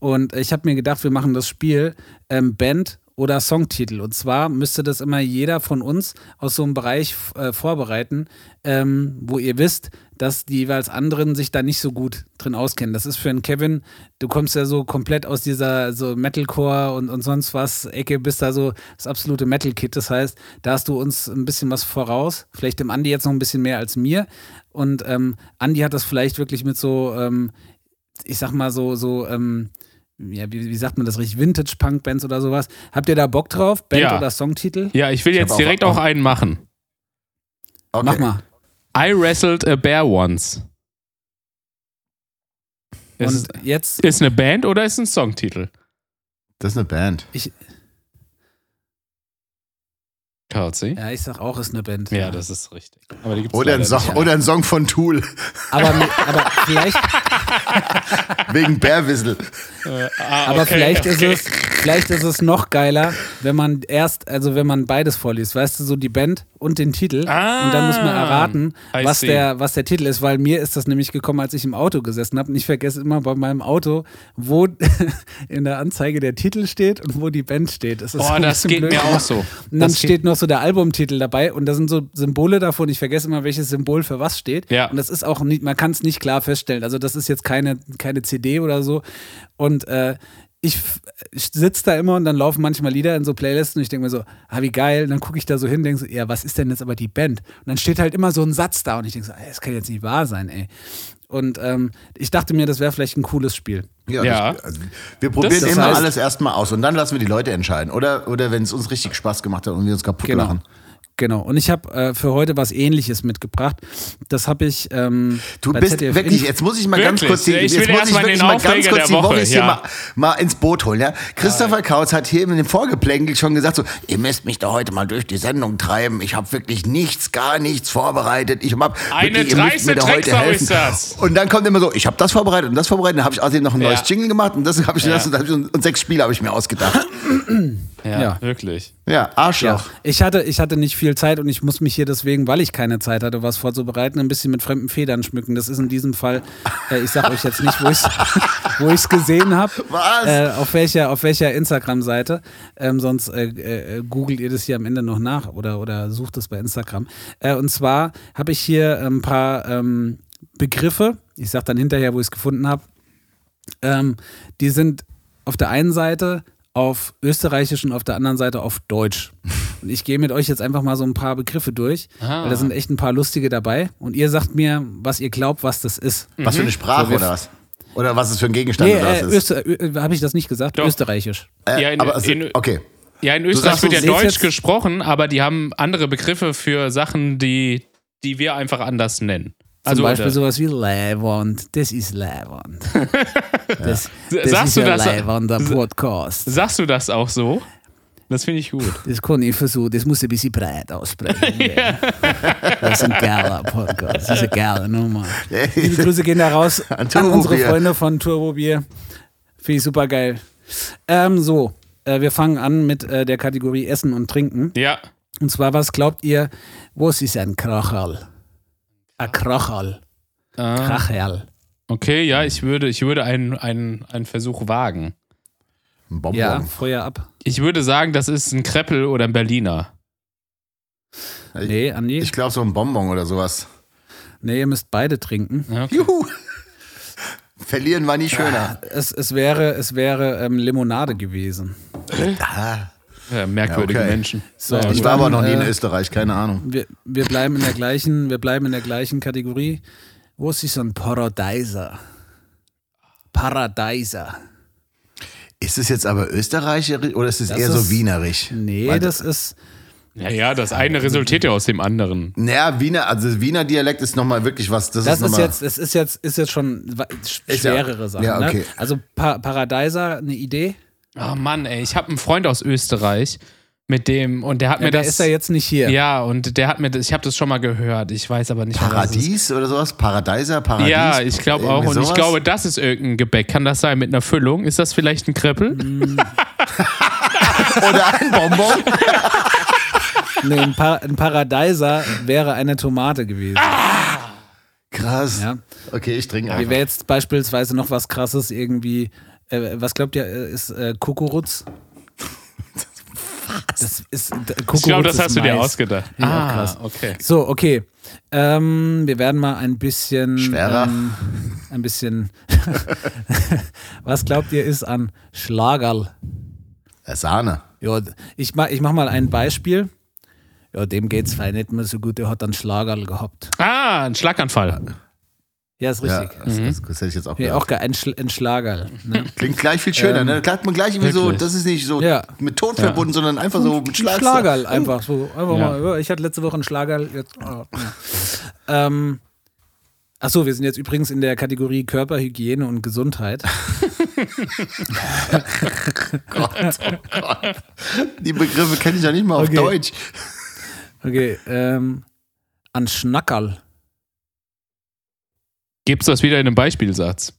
Und ich habe mir gedacht, wir machen das Spiel ähm, Band oder Songtitel. Und zwar müsste das immer jeder von uns aus so einem Bereich äh, vorbereiten, ähm, wo ihr wisst, dass die jeweils anderen sich da nicht so gut drin auskennen. Das ist für einen Kevin, du kommst ja so komplett aus dieser so Metalcore und, und sonst was Ecke, bist da so das absolute Metal-Kit. Das heißt, da hast du uns ein bisschen was voraus. Vielleicht dem Andi jetzt noch ein bisschen mehr als mir. Und ähm, Andi hat das vielleicht wirklich mit so, ähm, ich sag mal so, so, ähm, ja, wie, wie sagt man das richtig? Vintage-Punk-Bands oder sowas. Habt ihr da Bock drauf? Band Ja. oder Songtitel? Ja, ich will Ich jetzt hab auch- direkt auch einen machen. Okay. Mach mal. I wrestled a bear once. Ist, Und jetzt, ist eine Band oder ist ein Songtitel? Das ist eine Band. ich, Kauzi? ja, ich sag auch, ist eine Band. Ja, das ist richtig. Aber die gibt's Oder ein, Song, nicht. oder ein Song von Tool, Aber, aber vielleicht, wegen Bärwissel. Ah, aber okay, vielleicht okay. ist es, vielleicht ist es noch geiler, wenn man erst, also wenn man beides vorliest, weißt du, so die Band und den Titel. Ah, und dann muss man erraten, I was der, was der Titel ist, weil mir ist das nämlich gekommen, als ich im Auto gesessen habe. Und ich vergesse immer bei meinem Auto, wo in der Anzeige der Titel steht und wo die Band steht. Das ist Oh, das geht blöd mir auch so. Und dann Das steht noch so der Albumtitel dabei und da sind so Symbole davon. Ich vergesse immer, welches Symbol für was steht. Ja. Und das ist auch nicht, man kann es nicht klar feststellen. Also das ist jetzt keine, keine CD oder so. Und äh, ich, ich sitze da immer und dann laufen manchmal Lieder in so Playlisten und ich denke mir so, ah, wie geil. Und dann gucke ich da so hin und denke so, ja, was ist denn jetzt aber die Band? Und dann steht halt immer so ein Satz da und ich denke so, ey, das kann jetzt nicht wahr sein, ey. Und ähm, ich dachte mir, das wäre vielleicht ein cooles Spiel. Ja, Ja. Das, also, wir probieren Das immer heißt- alles erstmal aus und dann lassen wir die Leute entscheiden. Oder, oder wenn es uns richtig Spaß gemacht hat und wir uns kaputt Genau. lachen. Genau. Und ich habe äh, für heute was ähnliches mitgebracht. Das habe ich. Ähm, Du bist ZDF wirklich, jetzt muss ich mal Wirklich? ganz kurz die, Ich jetzt will muss ich mal wirklich mal ganz kurz die Woche, Woche hier ja. mal, mal ins Boot holen. Ja? Christopher Kautz hat hier in dem Vorgeplänkel schon gesagt, so, ihr müsst mich da heute mal durch die Sendung treiben. Ich habe wirklich nichts, gar nichts vorbereitet. Ich hab Eine wirklich, müsst mir da dreiste heute helfen. ist das. Und dann kommt immer so, ich habe das vorbereitet und das vorbereitet. Dann habe ich außerdem noch ein neues Ja. Jingle gemacht und das habe ich, das, hab ich und sechs Spiele habe ich mir ausgedacht. Ja, Ja. wirklich. Ja, Ja, Arschloch. ich hatte, ich hatte nicht viel Zeit und ich muss mich hier deswegen, weil ich keine Zeit hatte, was vorzubereiten, ein bisschen mit fremden Federn schmücken. Das ist in diesem Fall, äh, ich sag euch jetzt nicht, wo ich wo ich's gesehen habe, Was? äh, auf welcher, auf welcher Instagram-Seite. Ähm, sonst äh, äh, googelt ihr das hier am Ende noch nach oder, oder sucht es bei Instagram. Äh, und zwar habe ich hier ein paar ähm, Begriffe, ich sag dann hinterher, wo ich es gefunden habe, ähm, die sind auf der einen Seite auf Österreichisch und auf der anderen Seite auf Deutsch. Und ich gehe mit euch jetzt einfach mal so ein paar Begriffe durch, Ah. weil da sind echt ein paar lustige dabei. Und ihr sagt mir, was ihr glaubt, was das ist. Was für eine Sprache So, oder was? Oder was es für ein Gegenstand Nee, oder was äh, ist? Äh, habe ich das nicht gesagt? Doch. Österreichisch. Äh, Ja, in- aber es- in- okay. Ja, in Österreich sagst, wird ja Deutsch jetzt- gesprochen, aber die haben andere Begriffe für Sachen, die, die wir einfach anders nennen. Zum Also Beispiel oder- sowas wie Leihwand. Das ist Leihwand. Das, das Sagst ist du ein das- Leihwander Podcast. Sagst du das auch so? Das finde ich gut. Das kann ich versuchen, das muss ein bisschen breit aussprechen. Das ist ein geiler Podcast. Das ist eine geile Nummer. Liebe Grüße gehen da raus An an, unsere. Freunde von Turbo Bier. Finde ich super geil. Ähm, so, äh, wir fangen an mit äh, der Kategorie Essen und Trinken. Ja. Und zwar, was glaubt ihr, was ist ein Krachal? Ein Krachal. Ah, Krachal. okay, ja, ich würde, ich würde einen, einen, einen Versuch wagen. Ein Bonbon. Ja, Feuer ab. Ich würde sagen, das ist ein Kreppel oder ein Berliner. Nee, Andi. Ich glaube so ein Bonbon oder sowas. nee, ihr müsst beide trinken. Ja, okay. Juhu. Verlieren war nie schöner. Es, es wäre, es wäre ähm, Limonade gewesen. Ja, merkwürdige Ja, okay. Menschen. So, Ich war aber noch nie in äh, Österreich, keine Ahnung. Wir, wir bleiben in der gleichen, wir bleiben in der gleichen Kategorie. Wo ist so ein Paradiser? Paradiser. Ist es jetzt aber österreicherisch oder ist es Das eher ist- so wienerisch? Nee, Weil- das ist. Naja, das eine resultiert ja aus dem anderen. Naja, Wiener, also Wiener Dialekt ist nochmal wirklich was. Das, Das ist, ist jetzt, es ist jetzt, ist jetzt schon wa- sch- Ist ja- schwerere Sachen. ja, okay. ne? Also pa Paradiser, eine Idee? Oh Mann, ey, ich habe einen Freund aus Österreich mit dem und der hat Ja, mir der das ist ja jetzt nicht hier. Ja, und der hat mir das, ich habe das schon mal gehört. Ich weiß aber nicht. Paradies oder sowas? Paradeiser, Paradies? Ja, ich glaube auch. Und ich sowas? glaube, das ist irgendein Gebäck. Kann das sein mit einer Füllung? Ist das vielleicht ein Kreppel? Oder ein Bonbon? Nee, ein, pa ein Paradiser wäre eine Tomate gewesen. Krass. Ja. Okay, ich trinke Wie einfach. wäre jetzt beispielsweise noch was krasses irgendwie, äh, was glaubt ihr, äh, ist äh, Kukuruz? Das ist, äh, Kukuruz Ich glaube, das hast du dir Mais. ausgedacht. Ja, ah, krass. okay. So, okay. Ähm, wir werden mal ein bisschen. Schwerer. Ähm, ein bisschen. was glaubt ihr ist an Schlagerl? Äh, Sahne. Ja, ich mach, ich mach mal ein Beispiel. Ja, dem geht's vielleicht nicht mehr so gut, der hat einen Schlagerl gehabt. Ah, ein Schlaganfall. Ja, ist Ja, richtig. das, das, das hätte ich jetzt auch Ja, auch geil, ein, Schl ein Schlagerl. Ne? Klingt gleich viel schöner, ne? Da klingt man gleich irgendwie so, Wirklich. das ist nicht so Ja. mit Tod verbunden, sondern einfach so mit Schlag. Schlagerl einfach so. Einfach Ja. mal, ja, ich hatte letzte Woche einen Schlagerl. Jetzt, ja. ähm, Achso, wir sind jetzt übrigens in der Kategorie Körperhygiene und Gesundheit. Gott, oh Gott. Die Begriffe kenne ich ja nicht mal auf Okay. Deutsch. Okay, ähm, an Schnackerl. Gibt's das wieder in einem Beispielsatz?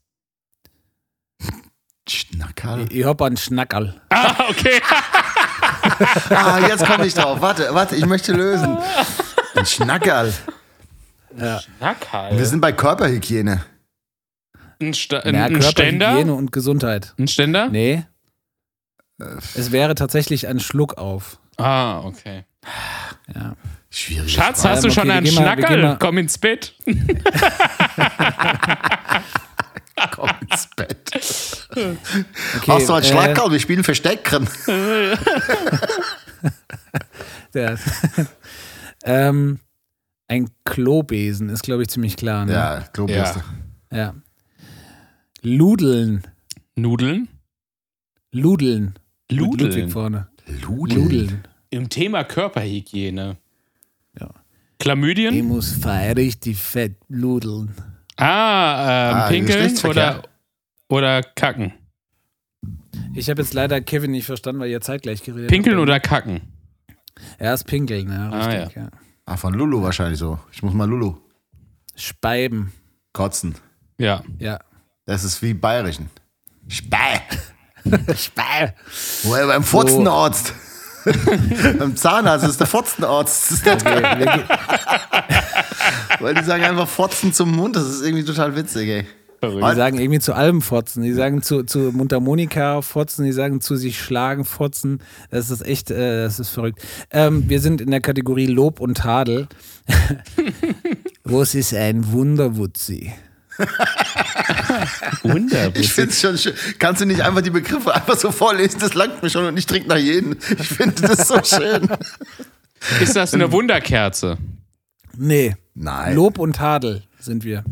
Schnackerl. Ich hab einen Schnackerl. Ah, okay. Ah, jetzt komme ich drauf. Warte, warte, ich möchte lösen. Ein Schnackerl. Ja. Wir sind bei Körperhygiene. Ein, Sta ein, Ja, ein Körperhygiene Ständer? und Gesundheit. Ein Ständer? Nee. Es wäre tatsächlich ein Schluck auf. Ah, okay. Ja. Schwierig. Schatz, hast du allem, schon okay, einen Schnackerl? Komm ins Bett. Komm ins Bett. Okay, Hast du einen äh, Schlackerl? Wir spielen Verstecken. Der, ähm, ein Klobesen ist, glaube ich, ziemlich klar. Ne? Ja, Klobürste. ja. Ludeln. Nudeln? Ludeln. Ludeln? Ludwig vorne. Ludeln. Ludeln. Im Thema Körperhygiene. Chlamydien? Ich muss feirig die Fett bludeln. Ah, ähm, Ah, pinkeln oder, oder kacken? Ich habe jetzt leider Kevin nicht verstanden, weil ihr zeitgleich geredet Pinkeln habt. oder kacken? Ja, ist pinkeln, ja, Ah, richtig, ja. Ah, von Lulu wahrscheinlich so. Ich muss mal Lulu Speiben, kotzen. Ja. ja. Das ist wie Bayerischen. Spei. Speib. Wo er beim Furzenarzt. beim Zahnarzt ist der Furzenarzt. Das ist der Weil die sagen einfach Fotzen zum Mund. Das ist irgendwie total witzig, ey. die sagen irgendwie zu allem Fotzen. Die sagen zu, zu Mundharmonika Fotzen, die sagen zu sich schlagen Fotzen. Das ist echt, äh, das ist verrückt. Ähm, wir sind in der Kategorie Lob und Tadel. Was ist ein Wunderwutzi? Wunderbar. Ich finde es schon schön. Kannst du nicht einfach die Begriffe einfach so vorlesen? Das langt mir schon und ich trinke nach jedem. Ich finde das so schön. Ist das eine Wunderkerze? Nee. Nein. Lob und Tadel sind wir.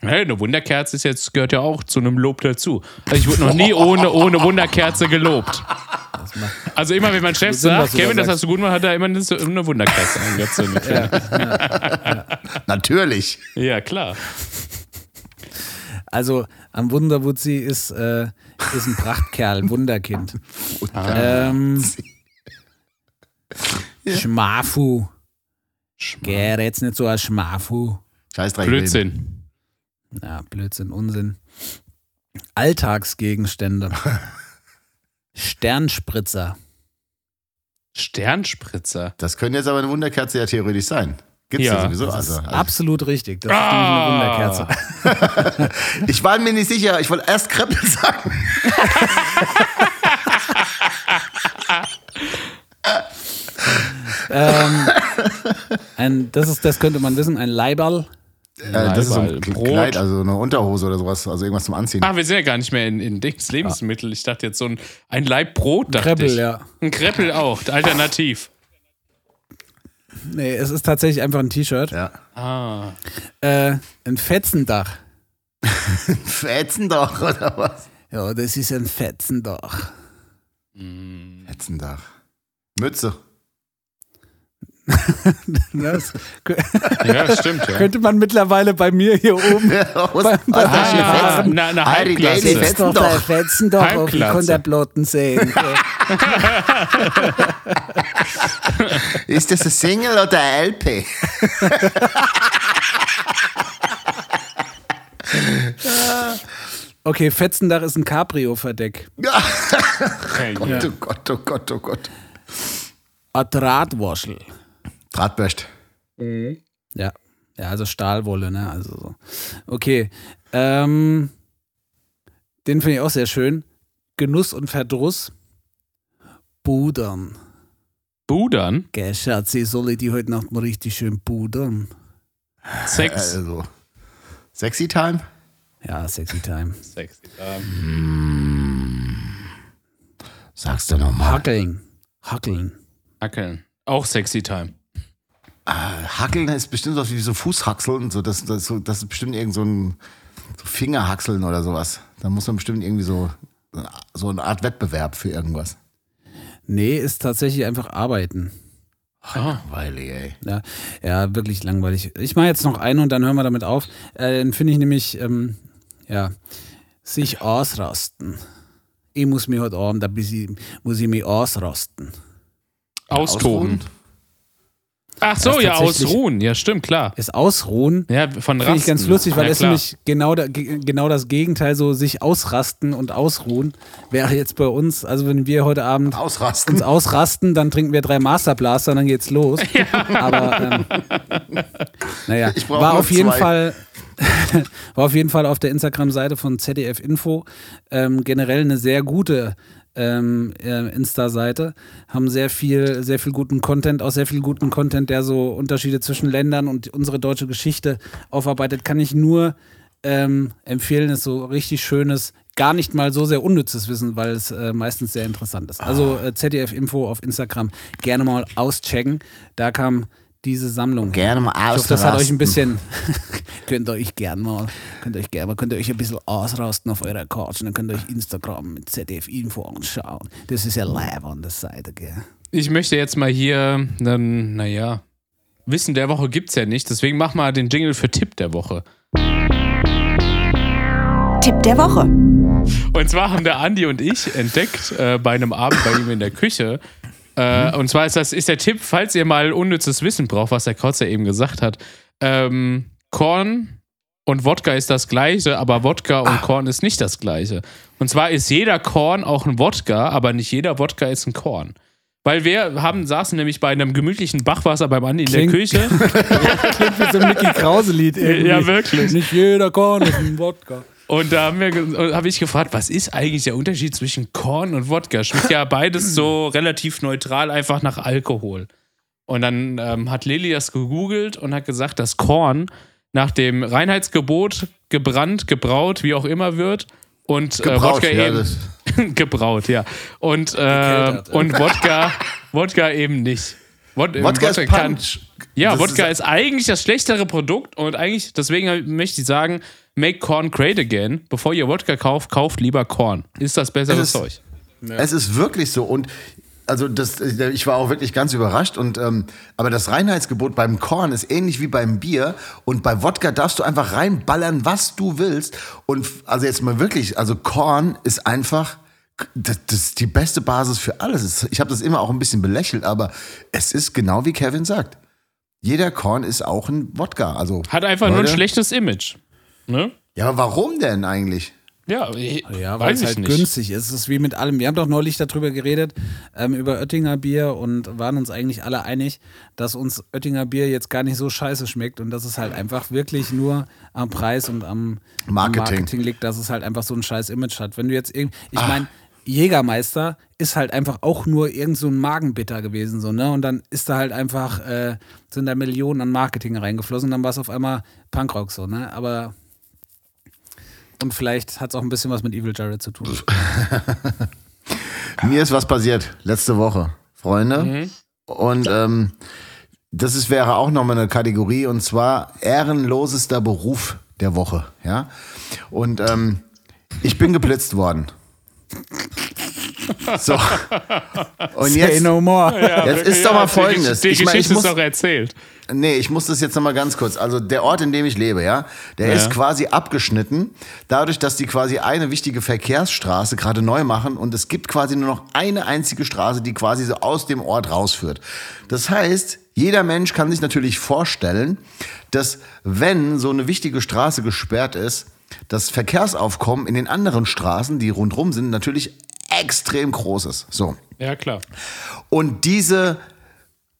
Hey, eine Wunderkerze ist jetzt, gehört ja auch zu einem Lob dazu. Also ich wurde noch nie ohne, ohne Wunderkerze gelobt. Also immer, wenn mein Chef Sinn, sagt, da Kevin, das hast du gut gemacht, hat er immer eine eine Wunderkerze angezündet. Ja. Natürlich. ja, klar. Also am Wunderwutzi ist, äh, ist ein Prachtkerl, ein Wunderkind. Ähm, Schmafu. Geh, jetzt nicht so als Schmafu. Scheißdreck. Blödsinn. Ja, Blödsinn, Unsinn. Alltagsgegenstände. Sternspritzer. Sternspritzer. Das könnte jetzt aber eine Wunderkerze ja theoretisch sein. Gibt's ja, Ja, sowieso. Das Also, ist also, absolut richtig. Das ist nämlich eine Ah. Wunderkerze. ich war mir nicht sicher. Ich wollte erst Kreppel sagen. ähm, ein, das, ist, das könnte man wissen, ein Leiberl. Äh, das ist so ein Brot. Kleid, also eine Unterhose oder sowas. Also irgendwas zum Anziehen. Ah, wir sind ja gar nicht mehr in, in Dings Lebensmittel. Ich dachte jetzt so ein, ein Laib Brot, dachte Kreppel, ich. ja. Ein Kreppel auch, alternativ. Nee, es ist tatsächlich einfach ein T-Shirt. Ja. Ah. Äh, ein Fetzendach. Fetzen doch, oder was? Ja, das ist ein Fetzendach. Fetzendach. Mütze. Das Ja, das stimmt, ja. könnte man mittlerweile bei mir hier oben. Beim- da steht Ah, Fetzen? na, eine Heidi Halbklasse. Lady Setz doch Fetzendach. der Fetzendach auf, ich Halbglatze. kann der Blotten sehen. Ist das ein Single oder ein LP? Okay, Fetzendach ist ein Cabrio-Verdeck. Ja. Gott, oh Gott, oh Gott, oh Gott. Ein Drahtwaschel. Drahtbürst. Ja. Ja, also Stahlwolle, ne? Also so. Okay. Ähm, den finde ich auch sehr schön. Genuss und Verdruss. Budern. Budern? Gell, Schatzi, soll ich die heute Nacht mal richtig schön budern? Sex. Also. Sexy Time? Ja, sexy time. Sexy. Ähm, Sagst du nochmal. Hackeln. Hackeln. Hackeln. Auch sexy time. Hackeln ist bestimmt was wie so Fußhaxeln. So, das, das, so, das ist bestimmt irgend so ein so Fingerhaxeln oder sowas. Da muss man bestimmt irgendwie so, so eine Art Wettbewerb für irgendwas. Nee, ist tatsächlich einfach arbeiten. Weil, ey. Ja, ja, wirklich langweilig. Ich mache jetzt noch einen und dann hören wir damit auf. Äh, den finde ich nämlich, ähm, ja, sich ausrasten. Ich muss mich heute Abend ein bisschen, muss ich mich ausrasten. Austoben. Ach so, ist ja, ausruhen. Ja, stimmt, klar. Das Ausruhen Ja, von finde ich ganz Rasten. lustig, weil ja, es nämlich genau, da, ge- genau das Gegenteil, so sich ausrasten und ausruhen, wäre jetzt bei uns, also wenn wir heute Abend Ausrasten. uns ausrasten, dann trinken wir drei Masterblaster und dann geht's los. Aber ähm, naja, war auf jeden zwei. Fall war auf jeden Fall auf der Instagram-Seite von ZDF Info ähm, generell eine sehr gute ähm, äh, Insta-Seite, haben sehr viel, sehr viel guten Content, auch sehr viel guten Content, der so Unterschiede zwischen Ländern und unsere deutsche Geschichte aufarbeitet, kann ich nur ähm, empfehlen, ist so richtig schönes, gar nicht mal so sehr unnützes Wissen, weil es äh, meistens sehr interessant ist. Also äh, ZDF Info auf Instagram gerne mal auschecken. Da kam diese Sammlung. Gerne mal Ich hoffe, das hat euch ein bisschen, könnt ihr euch gern mal, könnt ihr euch gerne mal, könnt ihr euch ein bisschen ausrasten auf eurer Couch und dann könnt ihr euch Instagram mit ZDF Info anschauen. Das ist ja live an der Seite, gell? Ich möchte jetzt mal hier, dann, naja, Wissen der Woche gibt's ja nicht, deswegen mach mal den Jingle für Tipp der Woche. Tipp der Woche. Und zwar haben der Andi und ich entdeckt äh, bei einem Abend bei ihm in der Küche. Äh, und zwar ist das ist der Tipp, falls ihr mal unnützes Wissen braucht, was der Krotzer eben gesagt hat. Ähm, Korn und Wodka ist das gleiche, aber Wodka und Korn ist nicht das gleiche. Und zwar ist jeder Korn auch ein Wodka, aber nicht jeder Wodka ist ein Korn. Weil wir haben, saßen nämlich bei einem gemütlichen Bachwasser beim Andi in der Klingt- Küche. Klingt wie so ein Mickey Krause-Lied irgendwie. Ja, wirklich. Nicht jeder Korn ist ein Wodka. Und da habe ich gefragt, was ist eigentlich der Unterschied zwischen Korn und Wodka? Schmeckt ja beides so relativ neutral, einfach nach Alkohol. Und dann ähm, hat Lilly das gegoogelt und hat gesagt, dass Korn nach dem Reinheitsgebot gebrannt, gebraut, wie auch immer wird. Und äh, Gebraut, Wodka ja, eben gebraut, ja. Und, äh, und Wodka, Wodka eben nicht. Wod Wodka ist kann- Punch. ja, Das Wodka ist, eigentlich das schlechtere Produkt und eigentlich, deswegen möchte ich sagen, make Corn great again. Bevor ihr Wodka kauft, kauft lieber Korn. Ist das bessere Es ist- Zeug. Es ist wirklich so. Und also das, ich war auch wirklich ganz überrascht. Und ähm, aber das Reinheitsgebot beim Korn ist ähnlich wie beim Bier. Und bei Wodka darfst du einfach reinballern, was du willst. Und also jetzt mal wirklich, also Korn ist einfach. Das, das ist die beste Basis für alles. Es- Ich habe das immer auch ein bisschen belächelt, aber es ist genau wie Kevin sagt. Jeder Korn ist auch ein Wodka. Also Hat einfach nur ein Leute, schlechtes Image. Ne? Ja, aber warum denn eigentlich? Ja, ich, Ja, weil weiß es ich halt nicht. günstig ist. Es ist wie mit allem. Wir haben doch neulich darüber geredet, ähm, über Oettinger Bier und waren uns eigentlich alle einig, dass uns Oettinger Bier jetzt gar nicht so scheiße schmeckt und dass es halt einfach wirklich nur am Preis und am am Marketing. Marketing liegt, dass es halt einfach so ein scheiß Image hat. Wenn du jetzt irgendwie, ich meine, Jägermeister ist halt einfach auch nur irgend so ein Magenbitter gewesen, so, ne? Und dann ist da halt einfach, äh, sind da Millionen an Marketing reingeflossen und dann war es auf einmal Punkrock so, ne? Aber und vielleicht hat es auch ein bisschen was mit Evil Jared zu tun. Mir ist was passiert letzte Woche, Freunde. Mhm. Und ähm, das ist, wäre auch nochmal eine Kategorie und zwar ehrenlosester Beruf der Woche. Ja? Und ähm, ich bin geblitzt worden. So. Und Say jetzt, no more. jetzt ist doch mal folgendes. Die Ich mein, ich Geschichte muss- ist doch erzählt. Nee, ich muss das jetzt nochmal ganz kurz. Also der Ort, in dem ich lebe, ja, der ist quasi abgeschnitten, dadurch, dass die quasi eine wichtige Verkehrsstraße gerade neu machen und es gibt quasi nur noch eine einzige Straße, die quasi so aus dem Ort rausführt. Das heißt, jeder Mensch kann sich natürlich vorstellen, dass wenn so eine wichtige Straße gesperrt ist, das Verkehrsaufkommen in den anderen Straßen, die rundrum sind, natürlich extrem groß ist. So. Ja, klar. Und diese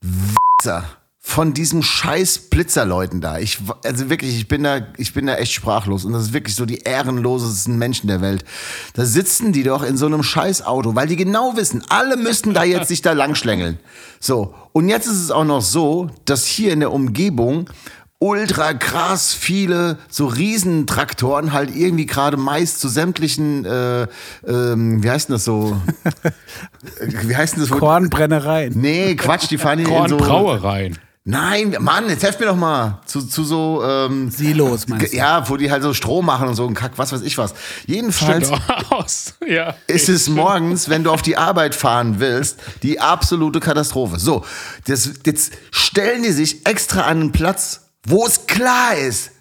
Wichser von diesen scheiß Blitzerleuten da. Ich, also wirklich, ich bin da, ich bin da echt sprachlos. Und das ist wirklich so die ehrenlosesten Menschen der Welt. Da sitzen die doch in so einem scheiß Auto, weil die genau wissen, alle müssten da jetzt sich da langschlängeln. So. Und jetzt ist es auch noch so, dass hier in der Umgebung ultra krass viele so Riesentraktoren halt irgendwie gerade meist zu sämtlichen, äh, ähm, wie heißt denn das so? wie heißt denn das? Kornbrennereien. Nee, Quatsch, die fahren hier in so. Kornbrauereien. Nein, Mann, jetzt helft mir doch mal. Zu, zu so, ähm, Silos, meinst du? ja, wo die halt so Strom machen und so ein Kack, was weiß ich was. Jedenfalls. Ja. ist es morgens, wenn du auf die Arbeit fahren willst, die absolute Katastrophe. So, das, jetzt stellen die sich extra an einen Platz, wo es klar ist,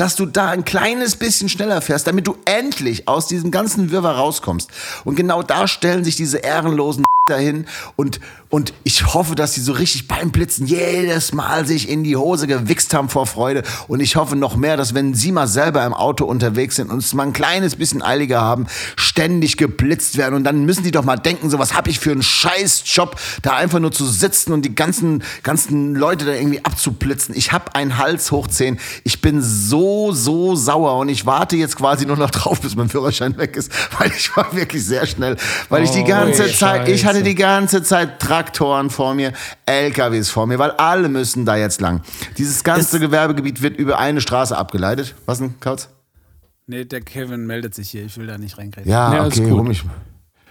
dass du da ein kleines bisschen schneller fährst, damit du endlich aus diesem ganzen Wirrwarr rauskommst. Und genau da stellen sich diese ehrenlosen dahin und, und ich hoffe, dass sie so richtig beim Blitzen jedes Mal sich in die Hose gewichst haben vor Freude und ich hoffe noch mehr, dass wenn sie mal selber im Auto unterwegs sind und es mal ein kleines bisschen eiliger haben, ständig geblitzt werden und dann müssen die doch mal denken, so was habe ich für einen scheiß Job, da einfach nur zu sitzen und die ganzen, ganzen Leute da irgendwie abzublitzen. Ich habe einen Hals hoch 10. Ich bin so, so sauer und ich warte jetzt quasi nur noch drauf, bis mein Führerschein weg ist, weil ich war wirklich sehr schnell, weil ich die Oh, ganze ey, Zeit, ich hatte Scheiße. die ganze Zeit Traktoren vor mir, LKWs vor mir, weil alle müssen da jetzt lang. Dieses ganze Gewerbegebiet wird über eine Straße abgeleitet. Was denn, Kautz? Nee, der Kevin meldet sich hier. Ich will da nicht reinkriegen. Ja, ist okay, gut. mich.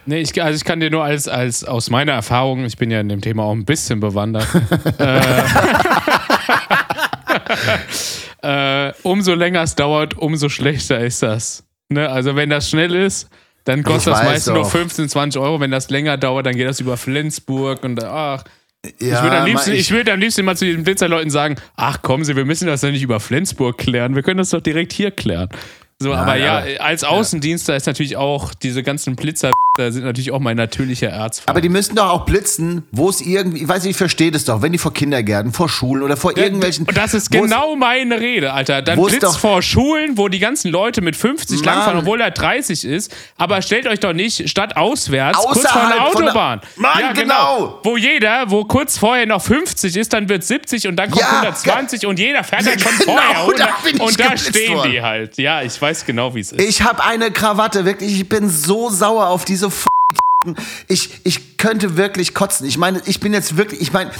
Nee, ich, also ich kann dir nur als, als aus meiner Erfahrung, ich bin ja in dem Thema auch ein bisschen bewandert, äh, äh, umso länger es dauert, umso schlechter ist das. Ne? Also wenn das schnell ist, dann kostet Ich das meistens nur doch. 15, 20 Euro. Wenn das länger dauert, dann geht das über Flensburg und ach, Ja, ich würde am, liebsten- ich würd am liebsten mal zu den Blitzerleuten sagen, ach kommen Sie, wir müssen das ja nicht über Flensburg klären, wir können das doch direkt hier klären. So, aber ja, aber- als Außendienster ist natürlich auch, diese ganzen Blitzer sind natürlich auch mein natürlicher Erzfeind. Aber die müssen doch auch blitzen, wo es irgendwie, ich weiß nicht, ich verstehe das doch, wenn die vor Kindergärten, vor Schulen oder vor irgendwelchen. Und das ist genau meine Rede, Alter. Dann wo es Blitz doch- vor Schulen, wo die ganzen Leute mit 50 Mann. langfahren, obwohl er 30 ist. Aber stellt euch doch nicht statt auswärts kurz vor Außerhalb der von der- Autobahn. Mann, genau. Wo jeder, wo kurz vorher noch 50 ist, dann wird 70 und dann kommt Ja, 120 und jeder fährt Ja, dann schon genau, vorher. da 100, bin ich und da stehen worden. die halt. Ja, ich weiß genau, wie es ist. Ich habe eine Krawatte, wirklich, ich bin so sauer auf diese F ich, ich könnte wirklich kotzen. Ich meine, ich bin jetzt wirklich, ich meine,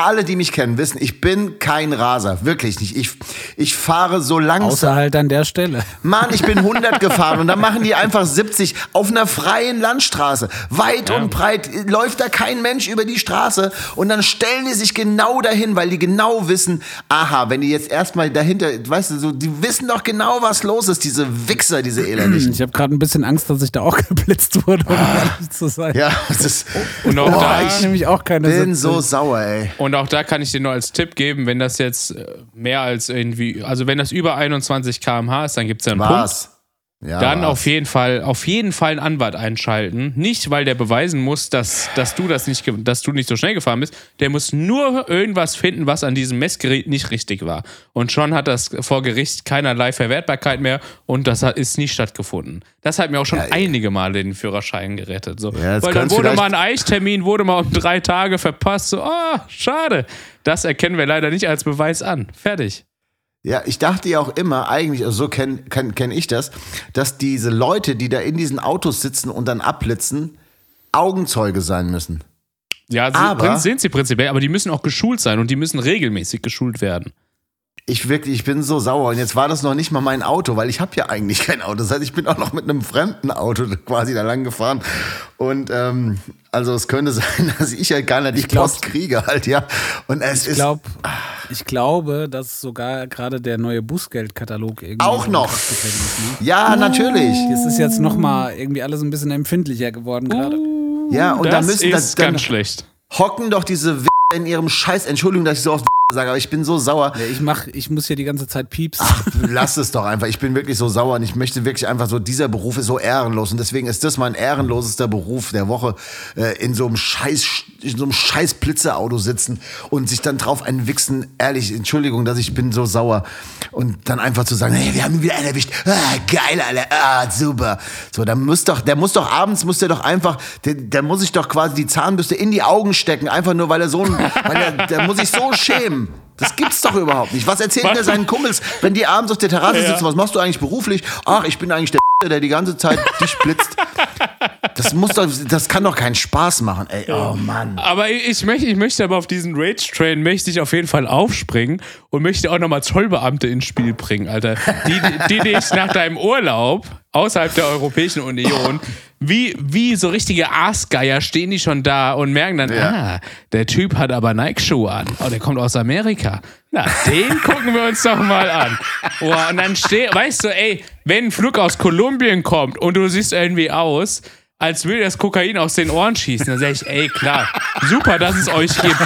alle, die mich kennen, wissen, ich bin kein Raser. Wirklich nicht. Ich, ich fahre so langsam. Außer halt an der Stelle. Mann, ich bin 100 gefahren und dann machen die einfach 70 auf einer freien Landstraße. Weit und breit läuft da kein Mensch über die Straße und dann stellen die sich genau dahin, weil die genau wissen, aha, wenn die jetzt erstmal dahinter, weißt du, so, die wissen doch genau, was los ist, diese Wichser, diese elendigen. Ich habe gerade ein bisschen Angst, dass ich da auch geblitzt wurde, um ehrlich zu sein. Ja, das ist, Und auch Boah, da- Ich ich nämlich auch keine bin Sitze. so sauer, ey. Und auch da kann ich dir nur als Tipp geben, wenn das jetzt äh, mehr als irgendwie, also wenn das über 21 km/h ist, dann gibt es ja einen Punkt. Ja, Dann auf jeden Fall, auf jeden Fall einen Anwalt einschalten. Nicht, weil der beweisen muss, dass, dass du das nicht, dass du nicht so schnell gefahren bist. Der muss nur irgendwas finden, was an diesem Messgerät nicht richtig war. Und schon hat das vor Gericht keinerlei Verwertbarkeit mehr und das ist nicht stattgefunden. Das hat mir auch schon Ja, einige Male den Führerschein gerettet. So. Ja, weil dann wurde mal ein Eichtermin, wurde mal um drei Tage verpasst. So, ah, schade. Das erkennen wir leider nicht als Beweis an. Fertig. Ja, ich dachte ja auch immer, eigentlich, also so kenne kenn, kenn ich das, dass diese Leute, die da in diesen Autos sitzen und dann abblitzen, Augenzeuge sein müssen. Ja, sie, Aber- sind sie prinzipiell, aber die müssen auch geschult sein und die müssen regelmäßig geschult werden. Ich wirklich, ich bin so sauer. Und jetzt war das noch nicht mal mein Auto, weil ich habe ja eigentlich kein Auto. Das heißt, ich bin auch noch mit einem fremden Auto quasi da lang gefahren. Und ähm, also es könnte sein, dass ich halt gar nicht die glaub- Post kriege halt, ja. Und es Ich, ist glaub, ich glaube, dass sogar gerade der neue Bußgeldkatalog irgendwie Auch noch. Ist. Ne? ja natürlich. Das ist jetzt nochmal irgendwie alles ein bisschen empfindlicher geworden gerade. Ja, und das dann müssen ist dann, dann ganz schlecht. hocken doch diese W in ihrem Scheiß. Entschuldigung, dass ich so oft sage, aber ich bin so sauer. Ja, ich mach, ich muss hier die ganze Zeit piepsen. Lass es doch einfach. Ich bin wirklich so sauer und ich möchte wirklich einfach so, dieser Beruf ist so ehrenlos und deswegen ist das mein ehrenlosester Beruf der Woche, äh, in so einem scheiß, in so einem scheiß Blitzerauto sitzen und sich dann drauf einwichsen. Ehrlich, Entschuldigung, dass ich bin so sauer und dann einfach zu sagen, hey, wir haben ihn wieder einen erwischt. Ah, geil, Alter. Ah, super. So, da muss doch, der muss doch abends, muss der doch einfach, der, der muss sich doch quasi die Zahnbürste in die Augen stecken, einfach nur, weil er so ein, weil er, der muss sich so schämen. Das gibt's doch überhaupt nicht. Was erzählt der seinen Kumpels, wenn die abends auf der Terrasse sitzen? Was machst du eigentlich beruflich? Ach, ich bin eigentlich der, der die ganze Zeit dich blitzt. Das muss doch, das kann doch keinen Spaß machen, ey. Oh Mann. Aber ich möchte, ich möchte aber auf diesen Rage-Train möchte ich auf jeden Fall aufspringen und möchte auch nochmal Zollbeamte ins Spiel bringen, Alter. Die, die dich nach deinem Urlaub außerhalb der Europäischen Union, wie, wie so richtige Aasgeier stehen die schon da und merken dann, Ja. ah, der Typ hat aber Nike-Schuhe an. Oh, der kommt aus Amerika. Na, den gucken wir uns doch mal an. Boah, und dann steht, weißt du, ey, wenn ein Flug aus Kolumbien kommt und du siehst irgendwie aus, als würde das Kokain aus den Ohren schießen. Dann sage ich, ey, klar, super, dass es euch gibt.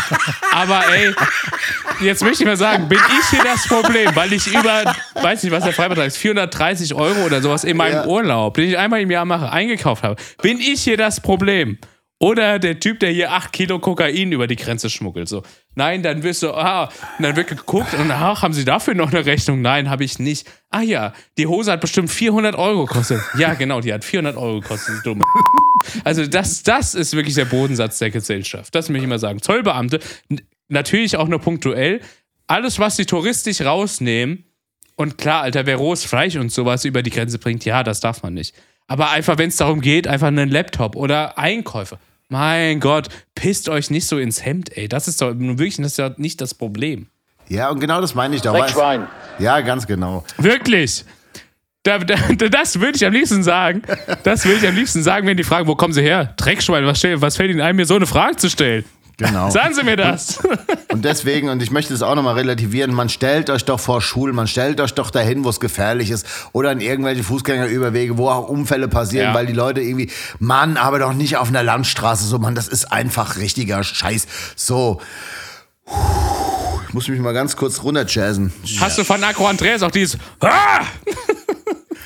Aber ey, jetzt möchte ich mal sagen, bin ich hier das Problem, weil ich über, weiß nicht, was der Freibetrag ist, 430 Euro oder sowas in meinem Ja. Urlaub, den ich einmal im Jahr mache, eingekauft habe. Bin ich hier das Problem? Oder der Typ, der hier 8 Kilo Kokain über die Grenze schmuggelt. So, nein, dann wirst du, ah, und dann wird geguckt und ach, haben Sie dafür noch eine Rechnung? Nein, habe ich nicht. Ah ja, die Hose hat bestimmt 400 Euro gekostet. Ja, genau, die hat 400 Euro gekostet, dumme. Also das, das ist wirklich der Bodensatz der Gesellschaft. Das möchte ich mal sagen. Zollbeamte, natürlich auch nur punktuell. Alles, was die touristisch rausnehmen, und klar, Alter, wer rohes Fleisch und sowas über die Grenze bringt, ja, das darf man nicht. Aber einfach, wenn es darum geht, einfach einen Laptop oder Einkäufe. Mein Gott, pisst euch nicht so ins Hemd, ey. Das ist doch nun wirklich das ist ja nicht das Problem. Ja, und genau das meine ich doch. weißt- Ja, ganz genau. Wirklich. Da, da, das würde ich am liebsten sagen. Das würde ich am liebsten sagen, wenn die fragen, wo kommen sie her? Dreckschwein, was, was fällt ihnen ein, mir so eine Frage zu stellen? Genau. Sagen Sie mir das. Und deswegen, und ich möchte es auch nochmal relativieren, man stellt euch doch vor Schulen, man stellt euch doch dahin, wo es gefährlich ist oder in irgendwelche Fußgängerüberwege, wo auch Unfälle passieren, Ja. weil die Leute irgendwie, Mann, aber doch nicht auf einer Landstraße, so, Mann, das ist einfach richtiger Scheiß. So. Ich muss mich mal ganz kurz runterjazzen. Hast du von Agro Andreas auch dieses ah!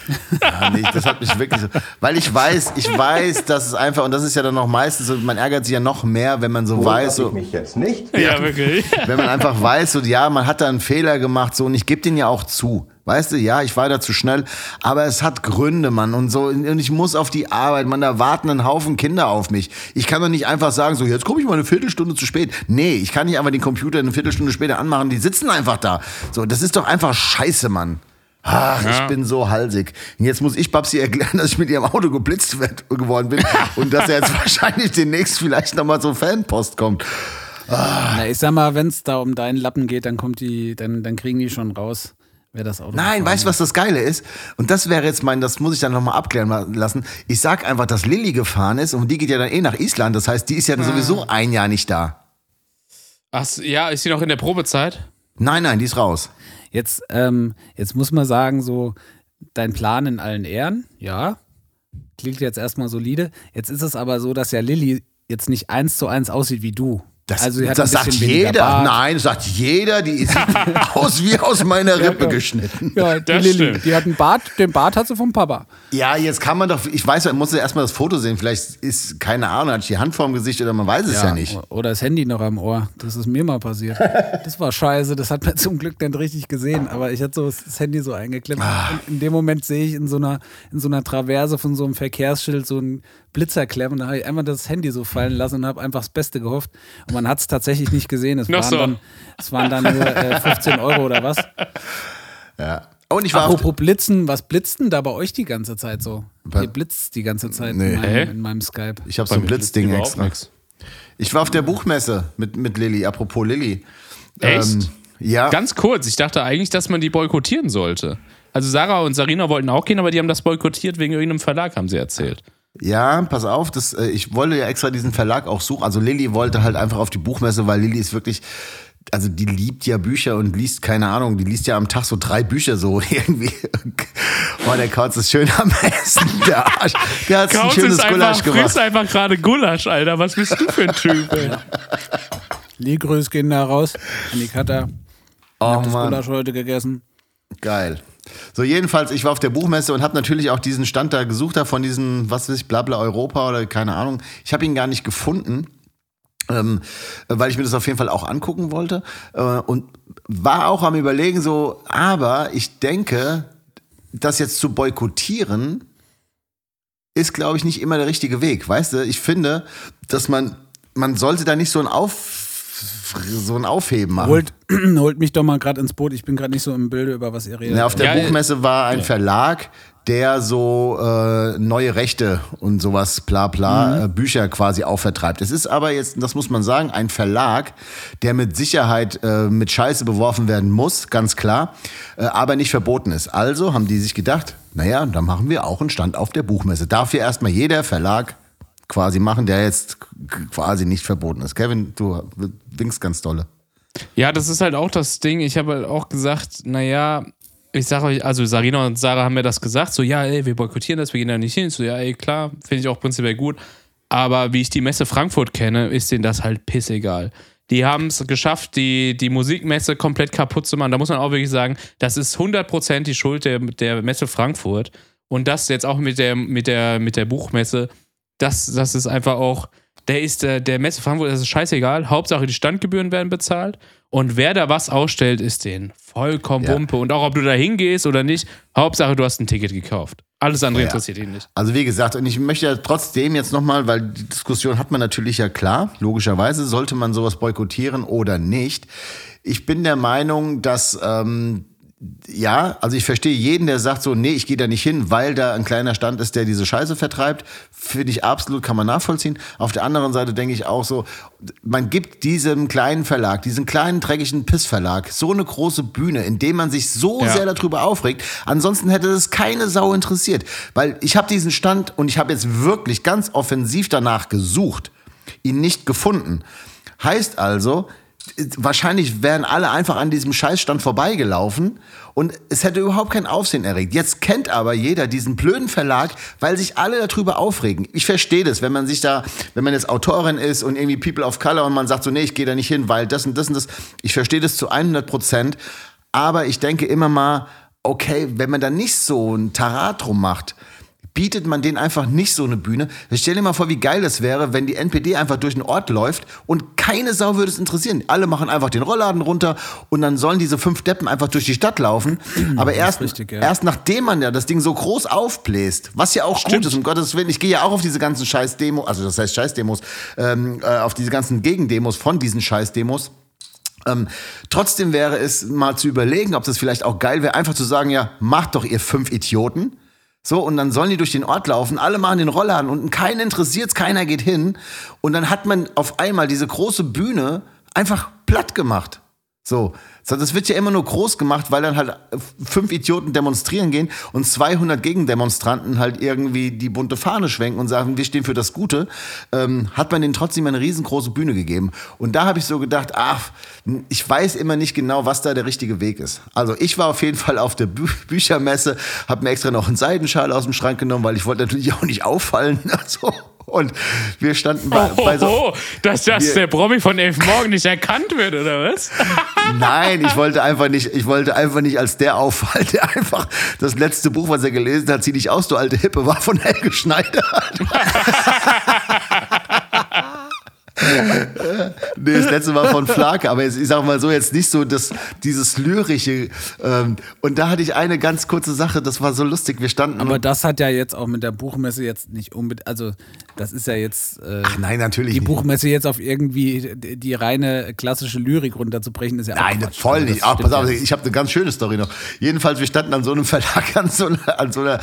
Ja, nee, das hat mich wirklich so, weil ich weiß, ich weiß, dass es einfach, und das ist ja dann noch meistens so, man ärgert sich ja noch mehr, wenn man so weiß, so, mich jetzt nicht. Ja, wirklich. wenn man einfach weiß, so, ja, man hat da einen Fehler gemacht, so, und ich gebe den ja auch zu. Weißt du, ja, ich war da zu schnell, aber es hat Gründe, Mann, und so, und ich muss auf die Arbeit, man, da warten ein Haufen Kinder auf mich. Ich kann doch nicht einfach sagen, so, jetzt komme ich mal eine Viertelstunde zu spät. Nee, ich kann nicht einfach den Computer eine Viertelstunde später anmachen, die sitzen einfach da. So, das ist doch einfach scheiße, Mann. Ach, ich bin so halsig. Und jetzt muss ich Babsi erklären, dass ich mit ihrem Auto geblitzt werd- geworden bin und dass er jetzt wahrscheinlich demnächst vielleicht nochmal so Fanpost kommt. Na, ich sag mal, wenn es da um deinen Lappen geht, dann kommt die, dann, dann kriegen die schon raus, wer das Auto Nein, weißt du, was das Geile ist? Und das wäre jetzt mein, das muss ich dann nochmal abklären lassen. Ich sag einfach, dass Lilly gefahren ist und die geht ja dann eh nach Island. Das heißt, die ist ja dann sowieso ein Jahr nicht da. Ach, ja, ist sie noch in der Probezeit? Nein, nein, die ist raus. Jetzt, ähm, jetzt muss man sagen, so dein Plan in allen Ehren, ja, klingt jetzt erstmal solide. Jetzt ist es aber so, dass ja Lilly jetzt nicht eins zu eins aussieht wie du. Das, also das ein sagt jeder. Bart. Nein, das sagt jeder. Die sieht aus wie aus meiner Rippe geschnitten. Ja, die Das Lilly, stimmt. die hat einen Bart, den Bart hat sie vom Papa. Ja, jetzt kann man doch, ich weiß, man muss ja erstmal das Foto sehen. Vielleicht ist, keine Ahnung, hat die Hand vorm Gesicht oder man weiß es ja, nicht. Oder das Handy noch am Ohr. Das ist mir mal passiert. Das war scheiße, das hat man zum Glück nicht richtig gesehen. Aber ich hatte so das Handy so eingeklemmt. Ah. Und in dem Moment sehe ich in so einer, in so einer Traverse von so einem Verkehrsschild so einen Blitzer klemmen. Und da habe ich einfach das Handy so fallen lassen und habe einfach das Beste gehofft. Und man hat es tatsächlich nicht gesehen. Es waren, so. dann, es waren dann nur äh, 15 Euro oder was. Ja. Und ich war Apropos Blitzen, was blitzt denn da bei euch die ganze Zeit so? Bei- Ihr blitzt die ganze Zeit Nee. in, meinem, in meinem Skype. ich habe so ein Blitzding extra. nix. Ich war auf der Buchmesse mit, mit Lilly, apropos Lilly. Echt? ja. Ganz kurz, ich dachte eigentlich, dass man die boykottieren sollte. Also Sarah und Sarina wollten auch gehen, aber die haben das boykottiert wegen irgendeinem Verlag, haben sie erzählt. Ja, pass auf, das, äh, ich wollte ja extra diesen Verlag auch suchen. Also Lilly wollte halt einfach auf die Buchmesse, weil Lilly ist wirklich, also die liebt ja Bücher und liest, keine Ahnung, die liest ja am Tag so drei Bücher so irgendwie. Boah, der Kauz ist schön am Essen, der Arsch. Der hat ein schönes ist einfach, Gulasch gemacht. frisst einfach gerade Gulasch, Alter. Was bist du für ein Typ, ey? Ligröß gehen da raus an die Katha. Oh Das Mann, Gulasch heute gegessen. geil. So, jedenfalls, ich war auf der Buchmesse und habe natürlich auch diesen Stand da gesucht, da von diesem, was weiß ich, Blabla Europa oder keine Ahnung. Ich habe ihn gar nicht gefunden. ähm, weil ich mir das auf jeden Fall auch angucken wollte äh, und war auch am überlegen so, aber ich denke, das jetzt zu boykottieren ist, glaube ich, nicht immer der richtige Weg. Weißt du, ich finde, dass man, man sollte da nicht so ein Auf so ein Aufheben machen. Holt, holt mich doch mal gerade ins Boot. Ich bin gerade nicht so im Bilde, über was ihr redet. Ja, auf der Ja, Buchmesse war ein Verlag, der so äh, neue Rechte und sowas bla bla äh, Bücher quasi auch vertreibt. Es ist aber jetzt, das muss man sagen, ein Verlag, der mit Sicherheit äh, mit Scheiße beworfen werden muss, ganz klar, äh, aber nicht verboten ist. Also haben die sich gedacht, naja, dann machen wir auch einen Stand auf der Buchmesse. Darf hier erstmal jeder Verlag quasi machen, der jetzt quasi nicht verboten ist. Kevin, du winkst ganz dolle. Ja, das ist halt auch das Ding. Ich habe halt auch gesagt, naja, ich sage euch, also Sarina und Sarah haben mir das gesagt, so, ja, ey, wir boykottieren das, wir gehen da nicht hin. So, ja, ey, klar, finde ich auch prinzipiell gut. Aber wie ich die Messe Frankfurt kenne, ist denen das halt pissegal. Die haben es geschafft, die, die Musikmesse komplett kaputt zu machen. Da muss man auch wirklich sagen, das ist 100% die Schuld der, der Messe Frankfurt. Und das jetzt auch mit der, mit der, mit der Buchmesse, das, das ist einfach auch, der ist der, der Messe Frankfurt, das ist scheißegal. Hauptsache die Standgebühren werden bezahlt. Und wer da was ausstellt, ist denen vollkommen Ja. Und auch ob du da hingehst oder nicht, Hauptsache du hast ein Ticket gekauft. Alles andere Ja. interessiert ihn nicht. Also wie gesagt, und ich möchte ja trotzdem jetzt nochmal, weil die Diskussion hat man natürlich ja klar, logischerweise sollte man sowas boykottieren oder nicht. Ich bin der Meinung, dass ähm, ja, also ich verstehe jeden, der sagt so, nee, ich gehe da nicht hin, weil da ein kleiner Stand ist, der diese Scheiße vertreibt. Finde ich absolut, kann man nachvollziehen. Auf der anderen Seite denke ich auch so, man gibt diesem kleinen Verlag, diesem kleinen dreckigen Pissverlag so eine große Bühne, in dem man sich so Ja. sehr darüber aufregt. Ansonsten hätte es keine Sau interessiert. Weil ich habe diesen Stand und ich habe jetzt wirklich ganz offensiv danach gesucht, ihn nicht gefunden. Heißt also, wahrscheinlich wären alle einfach an diesem Scheißstand vorbeigelaufen und es hätte überhaupt kein Aufsehen erregt. Jetzt kennt aber jeder diesen blöden Verlag, weil sich alle darüber aufregen. Ich verstehe das, wenn man sich da, wenn man jetzt Autorin ist und irgendwie People of Color und man sagt so, nee, ich gehe da nicht hin, weil das und das und das. Ich verstehe das zu 100 Prozent. Aber ich denke immer mal, okay, wenn man da nicht so ein Tarat drum macht, bietet man denen einfach nicht so eine Bühne. Stell dir mal vor, wie geil es wäre, wenn die NPD einfach durch den Ort läuft und keine Sau würde es interessieren. Alle machen einfach den Rollladen runter und dann sollen diese fünf Deppen einfach durch die Stadt laufen. Aber erst, richtig, ja. erst nachdem man ja das Ding so groß aufbläst, was ja auch gut ist, um Gottes Willen. Ich gehe ja auch auf diese ganzen Scheiß-Demos, also das heißt Scheiß-Demos, ähm, äh, auf diese ganzen Gegendemos von diesen Scheiß-Demos. Ähm, trotzdem wäre es mal zu überlegen, ob das vielleicht auch geil wäre, einfach zu sagen, ja, macht doch ihr fünf Idioten. So, und dann sollen die durch den Ort laufen, alle machen den Rollladen und keinen interessiert's, keiner geht hin. Und dann hat man auf einmal diese große Bühne einfach platt gemacht. So, das wird ja immer nur groß gemacht, weil dann halt fünf Idioten demonstrieren gehen und 200 Gegendemonstranten halt irgendwie die bunte Fahne schwenken und sagen, wir stehen für das Gute, ähm, hat man denen trotzdem eine riesengroße Bühne gegeben. Und da habe ich so gedacht, ach, ich weiß immer nicht genau, was da der richtige Weg ist. Also ich war auf jeden Fall auf der Bü Büchermesse, habe mir extra noch einen Seidenschal aus dem Schrank genommen, weil ich wollte natürlich auch nicht auffallen. Also, und wir standen bei, Oh, bei so... oh, dass das wir- der Promi von Elf Morgen nicht erkannt wird, oder was? Nein, ich wollte einfach nicht, ich wollte einfach nicht als der auffallen, der einfach das letzte Buch, was er gelesen hat, zieh dich aus, du alte Hippe, war von Helge Schneider. nee, das letzte war von Flake, aber jetzt, ich sag mal so, jetzt nicht so das, dieses lyrische. Ähm, und da hatte ich eine ganz kurze Sache, das war so lustig. Wir standen. Aber das hat ja jetzt auch mit der Buchmesse jetzt nicht unbedingt, also das ist ja jetzt äh, Ach nein, natürlich die nicht. Buchmesse jetzt auf irgendwie die, die reine klassische Lyrik runterzubrechen, ist ja auch Nein, Quatsch. voll Also nicht. Ach, pass auf, ich habe eine ganz schöne Story noch. Jedenfalls, wir standen an so einem Verlag, an so einer, an so einer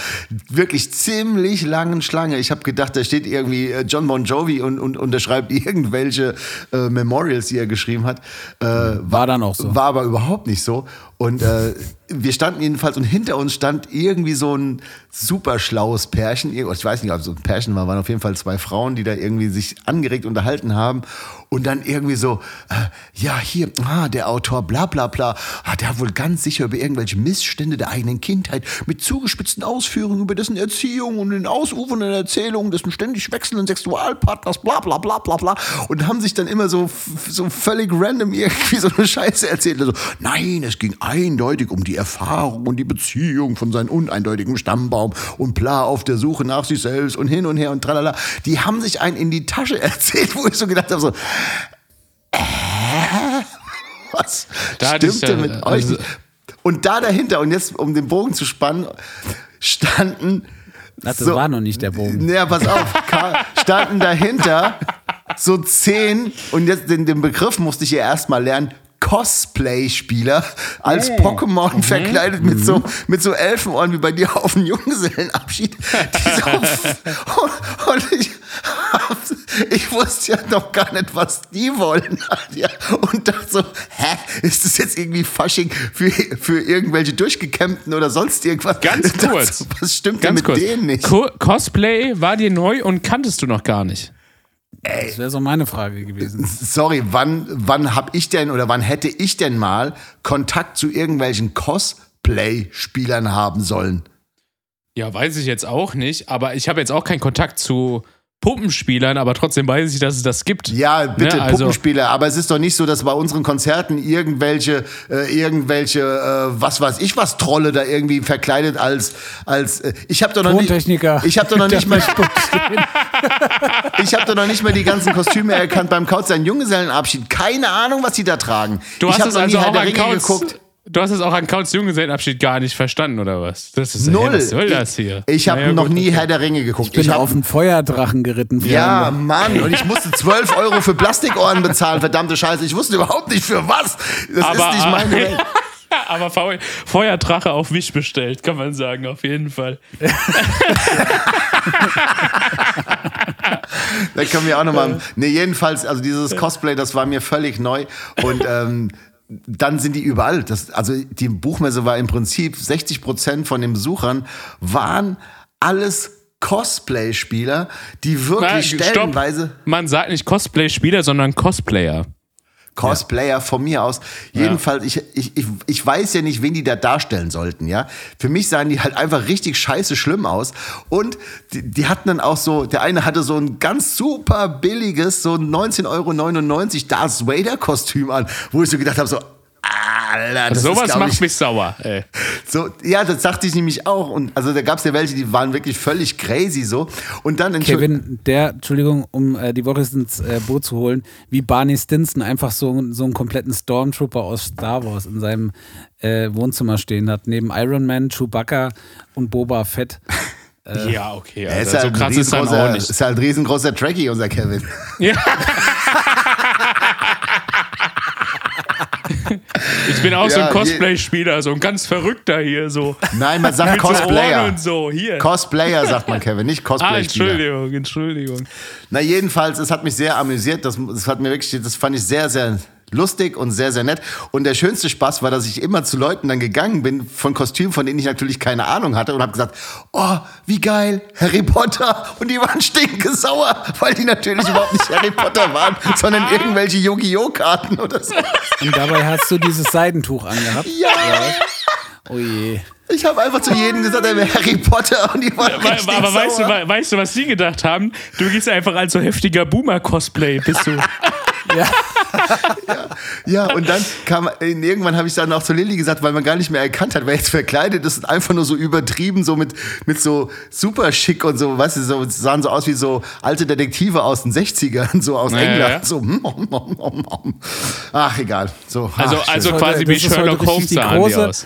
wirklich ziemlich langen Schlange. Ich habe gedacht, da steht irgendwie äh, John Bon Jovi und, und unterschreibt irgendwelche äh, Memorials, die er geschrieben hat. Äh, War dann auch so. War aber überhaupt nicht so. Und äh, wir standen jedenfalls und hinter uns stand irgendwie so ein super schlaues Pärchen. Ich weiß nicht, ob es ein Pärchen war, waren auf jeden Fall zwei Frauen, die da irgendwie sich angeregt unterhalten haben. Und dann irgendwie so, äh, ja, hier, ah, der Autor, bla bla bla, ah, der hat wohl ganz sicher über irgendwelche Missstände der eigenen Kindheit mit zugespitzten Ausführungen über dessen Erziehung und den ausufernden Erzählungen dessen ständig wechselnden Sexualpartners, bla bla bla bla bla. Und haben sich dann immer so, so völlig random irgendwie so eine Scheiße erzählt. Also, nein, es ging eindeutig um die Erfahrung und die Beziehung von seinem uneindeutigen Stammbaum und bla auf der Suche nach sich selbst und hin und her und tralala. Die haben sich einen in die Tasche erzählt, wo ich so gedacht habe, so, äh, was Da stimmt denn ja, mit also- euch? nicht? Und da dahinter, und jetzt um den Bogen zu spannen, standen. Das war noch nicht der Bogen. Naja, pass auf, standen dahinter so zehn, und jetzt den, den Begriff musste ich ja erstmal lernen. Cosplay-Spieler als Pokémon verkleidet mit so mit so Elfenohren wie bei dir auf dem Junggesellenabschied. So, und, und ich, ich wusste ja noch gar nicht, was die wollen. Und dachte so, hä, ist das jetzt irgendwie Fasching für, für irgendwelche Durchgekämmten oder sonst irgendwas? Ganz kurz. So, was stimmt Ganz denn mit kurz. denen nicht? Co Cosplay war dir neu und kanntest du noch gar nicht. Das wäre so meine Frage gewesen. Sorry, wann, wann hab ich denn oder wann hätte ich denn mal Kontakt zu irgendwelchen Cosplay-Spielern haben sollen? Ja, weiß ich jetzt auch nicht, aber ich habe jetzt auch keinen Kontakt zu Puppenspielern, aber trotzdem weiß ich, dass es das gibt. Ja, bitte, Ne, also- Puppenspieler. Aber es ist doch nicht so, dass bei unseren Konzerten irgendwelche, äh, irgendwelche, äh, was weiß ich, was Trolle da irgendwie verkleidet als, als. Äh, ich habe doch noch nicht. Ich habe doch noch nicht mal. ich habe doch noch nicht mal die ganzen Kostüme erkannt beim Kauz seinen Junggesellenabschied. Keine Ahnung, was die da tragen. Du ich hast es noch also auch Ringe Kauz, geguckt. Du hast es auch an Kauts Junggesellenabschied gar nicht verstanden, oder was? Das ist Null. Hey, was soll das hier? Ich, ich habe Naja, noch gut, nie. Herr der Ringe geguckt. Ich bin hab- auf einen Feuerdrachen geritten. Ja, Freunde. Mann, und ich musste 12 Euro für Plastikohren bezahlen, verdammte Scheiße. Ich wusste überhaupt nicht für was. Das Aber- ist nicht meine Welt. Aber Feu Feuerdrache auf Wisch bestellt, kann man sagen, auf jeden Fall. Da können wir auch nochmal. Nee, jedenfalls, also dieses Cosplay, das war mir völlig neu. Und ähm, dann sind die überall. Das, also die Buchmesse war im Prinzip 60 Prozent von den Besuchern waren alles Cosplay-Spieler, die wirklich Na, stellenweise Man sagt nicht Cosplay-Spieler, sondern Cosplayer. Cosplayer von mir aus. Jedenfalls, ich, ich, ich, ich weiß ja nicht, wen die da darstellen sollten, ja. Für mich sahen die halt einfach richtig scheiße schlimm aus. Und die, die hatten dann auch so, der eine hatte so ein ganz super billiges, so ein 19,99 Euro Darth Vader Kostüm an, wo ich so gedacht habe, so, Alter, das Sowas ist, macht ich, mich sauer. Ey. so, ja, das dachte ich nämlich auch. Und also da gab es ja welche, die waren wirklich völlig crazy so. Und dann Kevin, der, Entschuldigung, um äh, die Woche ins äh, Boot zu holen, wie Barney Stinson einfach so, so einen kompletten Stormtrooper aus Star Wars in seinem äh, Wohnzimmer stehen hat, neben Iron Man, Chewbacca und Boba Fett. ja, okay. er ist halt so krass ist dann auch riesengroßer, nicht. ist halt ein riesengroßer Trekkie, unser Kevin. Ja. ich bin auch so Ja, ein je- Cosplay-Spieler, so ein ganz verrückter hier, so. Nein, man sagt so Cosplayer. und so, hier. Cosplayer sagt man, Kevin, nicht ah, Cosplay-Spieler. Entschuldigung, Entschuldigung. Na, jedenfalls, es hat mich sehr amüsiert. Das, das hat mir wirklich, das fand ich sehr, sehr lustig und sehr, sehr nett. Und der schönste Spaß war, dass ich immer zu Leuten dann gegangen bin von Kostümen, von denen ich natürlich keine Ahnung hatte und habe gesagt, oh, wie geil, Harry Potter. Und die waren stinkesauer, weil die natürlich überhaupt nicht Harry Potter waren, sondern irgendwelche Yu-Gi-Oh! Karten oder so. Und dabei hast du dieses Seidentuch angehabt. Ja. Oh je. Ich habe einfach zu jedem gesagt, er wäre Harry Potter und die waren Aber, richtig aber weißt, du, weißt du, was die gedacht haben? Du gehst einfach als so heftiger Boomer-Cosplay, bist du. Ja. Ja, und dann kam, irgendwann habe ich dann auch zu Lilly gesagt, weil man gar nicht mehr erkannt hat, wer jetzt verkleidet ist und einfach nur so übertrieben, so mit, mit so super schick und so, weißt du, so, sahen so aus wie so alte Detektive aus den 60ern, so aus Ja, England. ja. So, mm, mm, mm, mm. ach, egal. So, Also, ach, also quasi wie Sherlock Holmes sahen die aus.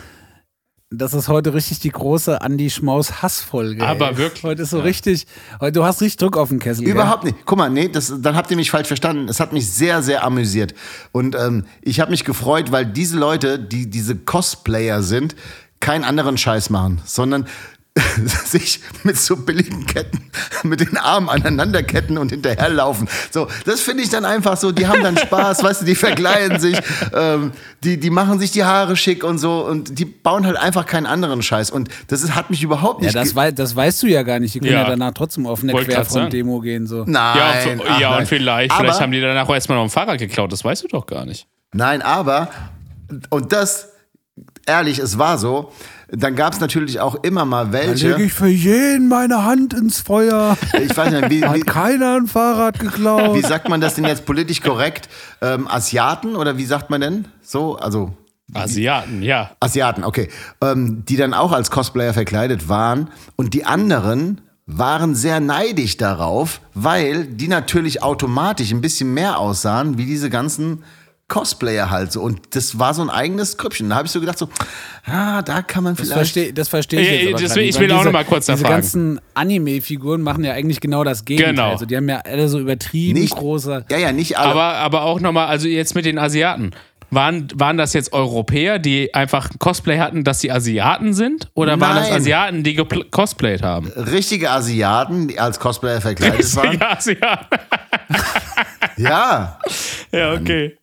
Das ist heute richtig die große Andi Schmaus Hassfolge. Aber ey. wirklich, Heute ist so richtig, heute, du hast richtig Druck auf den Kessel. gell? Überhaupt nicht. Guck mal, nee, das, dann habt ihr mich falsch verstanden. Es hat mich sehr, sehr amüsiert. Und ähm, ich habe mich gefreut, weil diese Leute, die diese Cosplayer sind, keinen anderen Scheiß machen, sondern sich mit so billigen Ketten, mit den Armen aneinanderketten und hinterherlaufen. So, das finde ich dann einfach so, die haben dann Spaß, weißt du, die verkleiden sich, ähm, die, die machen sich die Haare schick und so und die bauen halt einfach keinen anderen Scheiß. Und das ist, hat mich überhaupt Ja, nicht... das, ge- wei das weißt du ja gar nicht. Die können ja, Ja. danach trotzdem auf eine Querfront-Demo gehen. So. Nein, Ja, und, ach ja, und vielleicht, Aber- vielleicht haben die danach auch erstmal noch ein Fahrrad geklaut, das weißt du doch gar nicht. Nein, aber, und das, ehrlich, es war so, dann gab es natürlich auch immer mal Da welche, lege ich für jeden meine Hand ins Feuer. ich weiß nicht, wie, Hat wie, keiner ein Fahrrad geklaut. wie sagt man das denn jetzt politisch korrekt? Ähm, Asiaten oder wie sagt man denn? So, also Asiaten, ja. Asiaten, okay. Ähm, die dann auch als Cosplayer verkleidet waren. Und die anderen waren sehr neidisch darauf, weil die natürlich automatisch ein bisschen mehr aussahen wie diese ganzen Cosplayer halt so. Und das war so ein eigenes Krüppchen. Da habe ich so gedacht, so, ah, da kann man Das vielleicht. verstehe das versteh ich Äh, jetzt aber deswegen- ich will auch diese, noch mal kurz Diese nachfragen. ganzen Anime-Figuren machen ja eigentlich genau das Gegenteil. Genau. Also die haben ja alle so übertrieben Nicht, große. ja, ja, nicht alle. Aber, aber auch nochmal, also jetzt mit den Asiaten. Waren, waren das jetzt Europäer, die einfach Cosplay hatten, dass sie Asiaten sind? Oder waren das Nein. Asiaten, die cosplayt haben? richtige Asiaten, die als Cosplayer verkleidet waren. Ja, Asiaten. Ja. Ja, okay.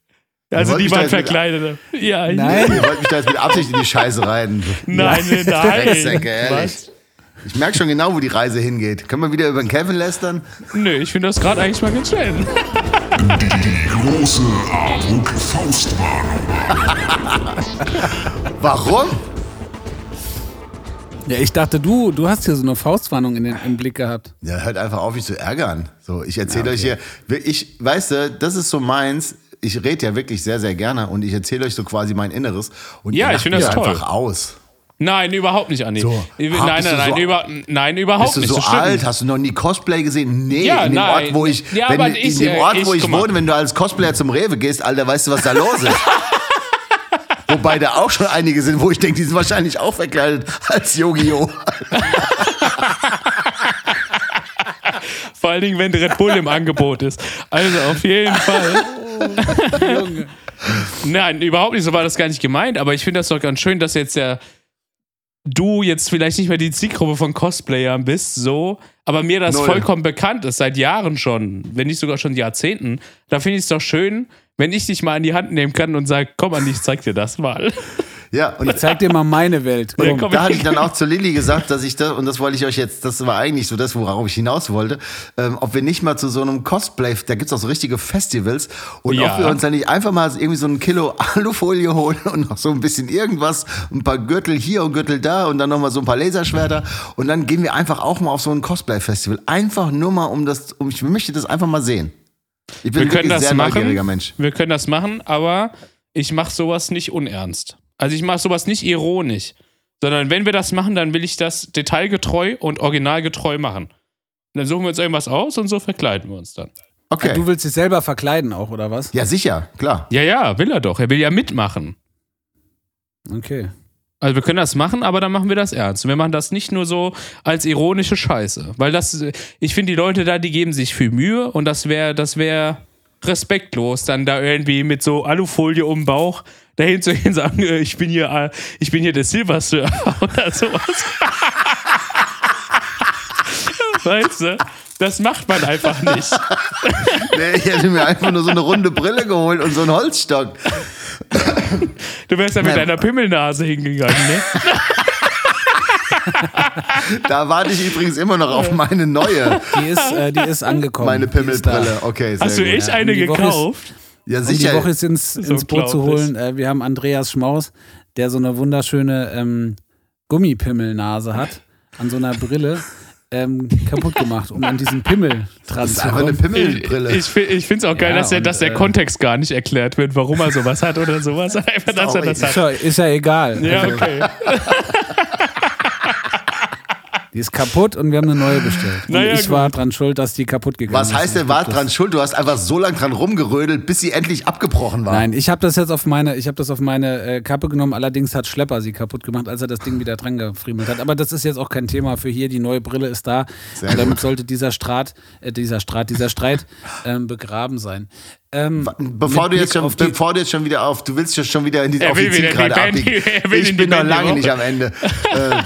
Also die waren verkleidet. Ja, ich- Nein. Ihr wollt mich da jetzt mit Absicht in die Scheiße reiten. Nein, nein, nein. Drecksäcke, ehrlich. Was? Ich merke schon genau, wo die Reise hingeht. Können wir wieder über den Kevin lästern? Nö, ich finde das gerade eigentlich mal ganz schön. Die große Armut Faustwarnung. Warum? Ja, ich dachte, du, du hast hier so eine Faustwarnung in den, im Blick gehabt. Ja, hört einfach auf, mich zu ärgern. So, ich erzähle euch hier, ich, weißt du, das ist so meins. Ich rede ja wirklich sehr, sehr gerne und ich erzähle euch so quasi mein Inneres. Und Ja, ich finde das toll. einfach aus. Nein, überhaupt nicht, Andi. So. nein, nein, nein, so- über, nein, überhaupt Bist du nicht. so das stimmt alt? nicht. Hast du noch nie Cosplay gesehen? Nee, Ja, in dem nein. Ort, wo ich, Ja, wenn, ich- in dem Ort, wo ich- ich guck mal. wohne, wenn du als Cosplayer zum Rewe gehst, Alter, weißt du, was da los ist? Wobei da auch schon einige sind, wo ich denke, die sind wahrscheinlich auch verkleidet als Yu-Gi-Oh! Vor allen Dingen, wenn Red Bull im Angebot ist. Also auf jeden Fall. Nein, überhaupt nicht, so war das gar nicht gemeint, aber ich finde das doch ganz schön, dass jetzt der du jetzt vielleicht nicht mehr die Zielgruppe von Cosplayern bist, so, aber mir das Null. vollkommen bekannt ist, seit Jahren schon, wenn nicht sogar schon Jahrzehnten, da finde ich es doch schön, wenn ich dich mal an die Hand nehmen kann und sage, komm an, ich zeig dir das mal. Ja, und Ich zeig dir mal meine Welt. Ja, Komm. komm. da hatte ich dann auch zu Lilly gesagt, dass ich da, und das wollte ich euch jetzt, das war eigentlich so das, worauf ich hinaus wollte, ähm, ob wir nicht mal zu so einem Cosplay, da gibt's auch so richtige Festivals, und Ja. ob wir uns dann nicht einfach mal irgendwie so ein Kilo Alufolie holen und noch so ein bisschen irgendwas, ein paar Gürtel hier und Gürtel da und dann nochmal so ein paar Laserschwerter und dann gehen wir einfach auch mal auf so ein Cosplay-Festival. Einfach nur mal um das, um, ich möchte das einfach mal sehen. Ich bin Wir können wirklich ein das sehr machen. neugieriger Mensch. Wir können das machen, aber ich mache sowas nicht unernst. Also ich mache sowas nicht ironisch, sondern wenn wir das machen, dann will ich das detailgetreu und originalgetreu machen. Und dann suchen wir uns irgendwas aus und so verkleiden wir uns dann. Okay. Du willst dich selber verkleiden auch, oder was? ja, sicher, klar. Ja, ja, will er doch. Er will ja mitmachen. Okay. Also wir können das machen, aber dann machen wir das ernst. Und wir machen das nicht nur so als ironische Scheiße. Weil das, ich finde, die Leute da, die geben sich viel Mühe und das wäre, das wäre respektlos, dann da irgendwie mit so Alufolie um den Bauch dahin zu gehen und sagen, äh, ich bin hier, äh, ich bin hier der Silversurfer oder sowas. weißt du? Das macht man einfach nicht. Nee, ich hätte mir einfach nur so eine runde Brille geholt und so einen Holzstock. Du wärst ja mit Ja. deiner Pimmelnase hingegangen, ne? Da warte ich übrigens immer noch auf meine neue, Die ist, äh, die ist angekommen. meine. Pimmelbrille. Okay, sehr Hast du echt eine ist- gekauft? Ja, Um die sicher. Woche jetzt ins, ins Boot zu holen. Äh, wir haben Andreas Schmaus, der so eine wunderschöne ähm, Gummipimmelnase hat, an so einer Brille ähm, kaputt gemacht, um an diesen Pimmel dran das ist zu einfach eine kommen. Pimmelbrille. Ich, ich, ich finde es auch geil, Ja, dass, der, und, dass der äh, Kontext gar nicht erklärt wird, warum er sowas hat oder sowas. Einfach, dass er das Ist hat. ja, ist ja egal. Ja, Also, okay. Die ist kaputt und wir haben eine neue bestellt. Und Naja, ich war dran schuld, dass die kaputt gegangen Was ist. heißt denn, war dran schuld? Du hast einfach so lange dran rumgerödelt, bis sie endlich abgebrochen war. Nein, ich habe das jetzt auf meine, ich habe das auf meine äh, Kappe genommen. Allerdings hat Schlepper sie kaputt gemacht, als er das Ding wieder dran gefriemelt hat. Aber das ist jetzt auch kein Thema für hier. Die neue Brille ist da. Sehr und damit gut. sollte dieser Streit, äh, dieser Streit, dieser Streit ähm, begraben sein. Ähm, Bevor du, jetzt schon, bevor du jetzt schon wieder auf, du willst ja schon wieder in die, Er auf die Band- abbiegen. Ich in bin noch lange nicht am Ende. Äh,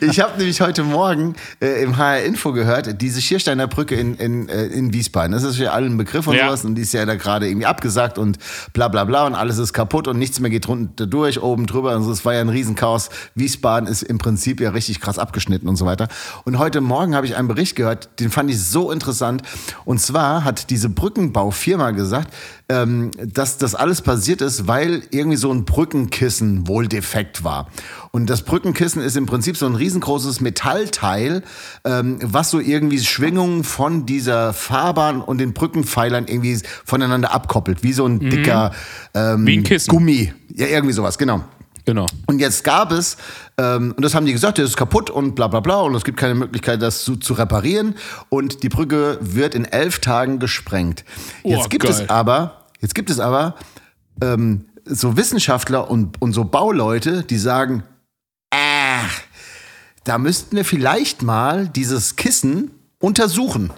ich habe nämlich heute Morgen äh, im HR Info gehört, diese Schiersteiner Brücke in, in, äh, in Wiesbaden, das ist ja allen ein Begriff und Ja. sowas und die ist ja da gerade irgendwie abgesagt und bla bla bla und alles ist kaputt und nichts mehr geht runter durch, oben drüber und so. Es war ja ein Riesenchaos. Wiesbaden ist im Prinzip ja richtig krass abgeschnitten und so weiter. Und heute Morgen habe ich einen Bericht gehört, den fand ich so interessant. Und zwar hat diese Brückenbaufirma gesagt, ähm, dass das alles passiert ist, weil irgendwie so ein Brückenkissen wohl defekt war. Und das Brückenkissen ist im Prinzip so ein riesengroßes Metallteil, ähm, was so irgendwie Schwingungen von dieser Fahrbahn und den Brückenpfeilern irgendwie voneinander abkoppelt, wie so ein dicker ähm, Wie ein Kissen. Gummi. Ja, irgendwie sowas, genau. Genau. Und jetzt gab es, ähm, und das haben die gesagt, das ist kaputt und bla bla bla und es gibt keine Möglichkeit, das zu, zu reparieren. Und die Brücke wird in elf Tagen gesprengt. Jetzt Oh, gibt geil. es aber, jetzt gibt es aber ähm, so Wissenschaftler und, und so Bauleute, die sagen, äh, da müssten wir vielleicht mal dieses Kissen untersuchen.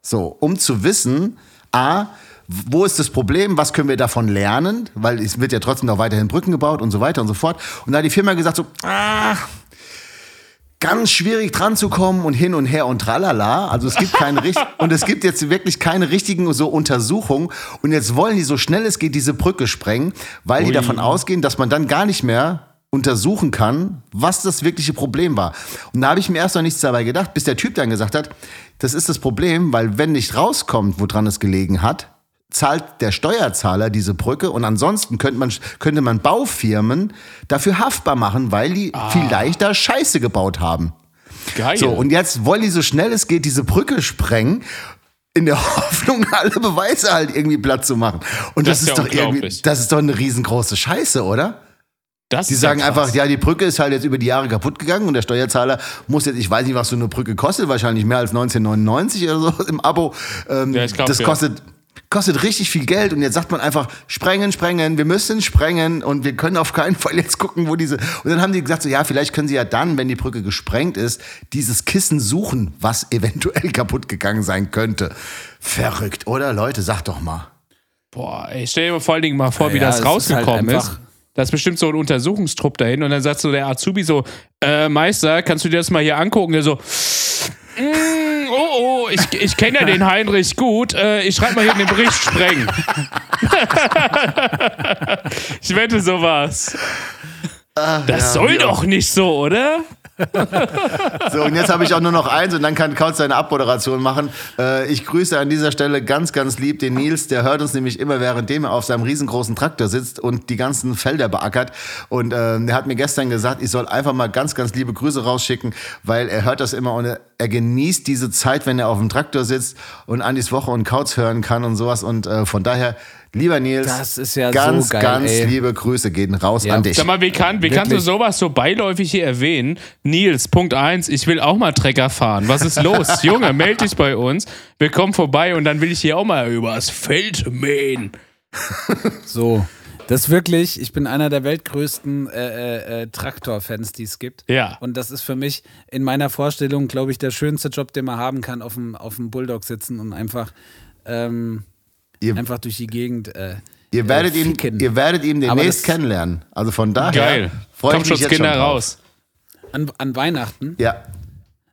So, um zu wissen, A, wo ist das Problem, was können wir davon lernen, weil es wird ja trotzdem noch weiterhin Brücken gebaut und so weiter und so fort. Und da hat die Firma gesagt so, ah, ganz schwierig dran zu kommen und hin und her und tralala. Also es gibt keine richt und es gibt jetzt wirklich keine richtigen so Untersuchungen. Und jetzt wollen die so schnell es geht diese Brücke sprengen, weil die Ui. davon ausgehen, dass man dann gar nicht mehr untersuchen kann, was das wirkliche Problem war. Und da habe ich mir erst noch nichts dabei gedacht, bis der Typ dann gesagt hat, das ist das Problem, weil wenn nicht rauskommt, woran es gelegen hat, zahlt der Steuerzahler diese Brücke und ansonsten könnte man, könnte man Baufirmen dafür haftbar machen, weil die vielleicht da Scheiße gebaut haben. Geil. So, und jetzt wollen die so schnell es geht diese Brücke sprengen, in der Hoffnung, alle Beweise halt irgendwie platt zu machen. Und das, Das ist ja doch irgendwie, das ist doch eine riesengroße Scheiße, oder? das Die ja sagen einfach, ja, die Brücke ist halt jetzt über die Jahre kaputt gegangen und der Steuerzahler muss jetzt, ich weiß nicht, was so eine Brücke kostet, wahrscheinlich mehr als 1999 oder so im Abo. Ähm, Ja, ich glaub, das kostet, kostet richtig viel Geld und jetzt sagt man einfach, sprengen, sprengen, wir müssen sprengen und wir können auf keinen Fall jetzt gucken, wo diese. Und dann haben die gesagt, so, ja, vielleicht können sie ja dann, wenn die Brücke gesprengt ist, dieses Kissen suchen, was eventuell kaputt gegangen sein könnte. Verrückt, oder Leute? Sag doch mal. Boah, ey, stell dir vor allen Dingen mal vor, wie Ja, das ist halt rausgekommen ist. einfach- Da ist bestimmt so ein Untersuchungstrupp dahin und dann sagt so der Azubi so, äh, Meister, kannst du dir das mal hier angucken? Der so, mm, oh, oh, ich, ich kenne ja den Heinrich gut. Äh, ich schreibe mal hier in den Bericht sprengen. ich wette sowas. Das soll doch nicht so, oder? So, und jetzt habe ich auch nur noch eins und dann kann Kautz seine Abmoderation machen. Äh, ich grüße an dieser Stelle ganz, ganz lieb den Nils. Der hört uns nämlich immer, währenddem er auf seinem riesengroßen Traktor sitzt und die ganzen Felder beackert. Und äh, der hat mir gestern gesagt, ich soll einfach mal ganz, ganz liebe Grüße rausschicken, weil er hört das immer und er, er genießt diese Zeit, wenn er auf dem Traktor sitzt und Andis Woche und Kautz hören kann und sowas. Und äh, von daher, lieber Nils, Das ist ja ganz, so geil, ganz ey. liebe Grüße gehen raus Ja. an dich. Sag mal, wie, kann, wie kannst du sowas so beiläufig hier erwähnen? Nils, Punkt 1, ich will auch mal Trecker fahren. Was ist los? Junge, melde dich bei uns. Wir kommen vorbei und dann will ich hier auch mal übers Feld mähen. So. Das ist wirklich, ich bin einer der weltgrößten äh, äh, äh, Traktor-Fans, die es gibt. Ja. Und das ist für mich in meiner Vorstellung, glaube ich, der schönste Job, den man haben kann, auf dem, auf dem Bulldog sitzen und einfach, ähm, Ihr- einfach durch die Gegend. Äh, Ihr werdet, äh, ihn, ficken. ihr werdet ihn demnächst das- kennenlernen. Also von daher Geil. freue ich mich jetzt schon Kampfschutzkinder drauf. raus. An, an Weihnachten. Ja,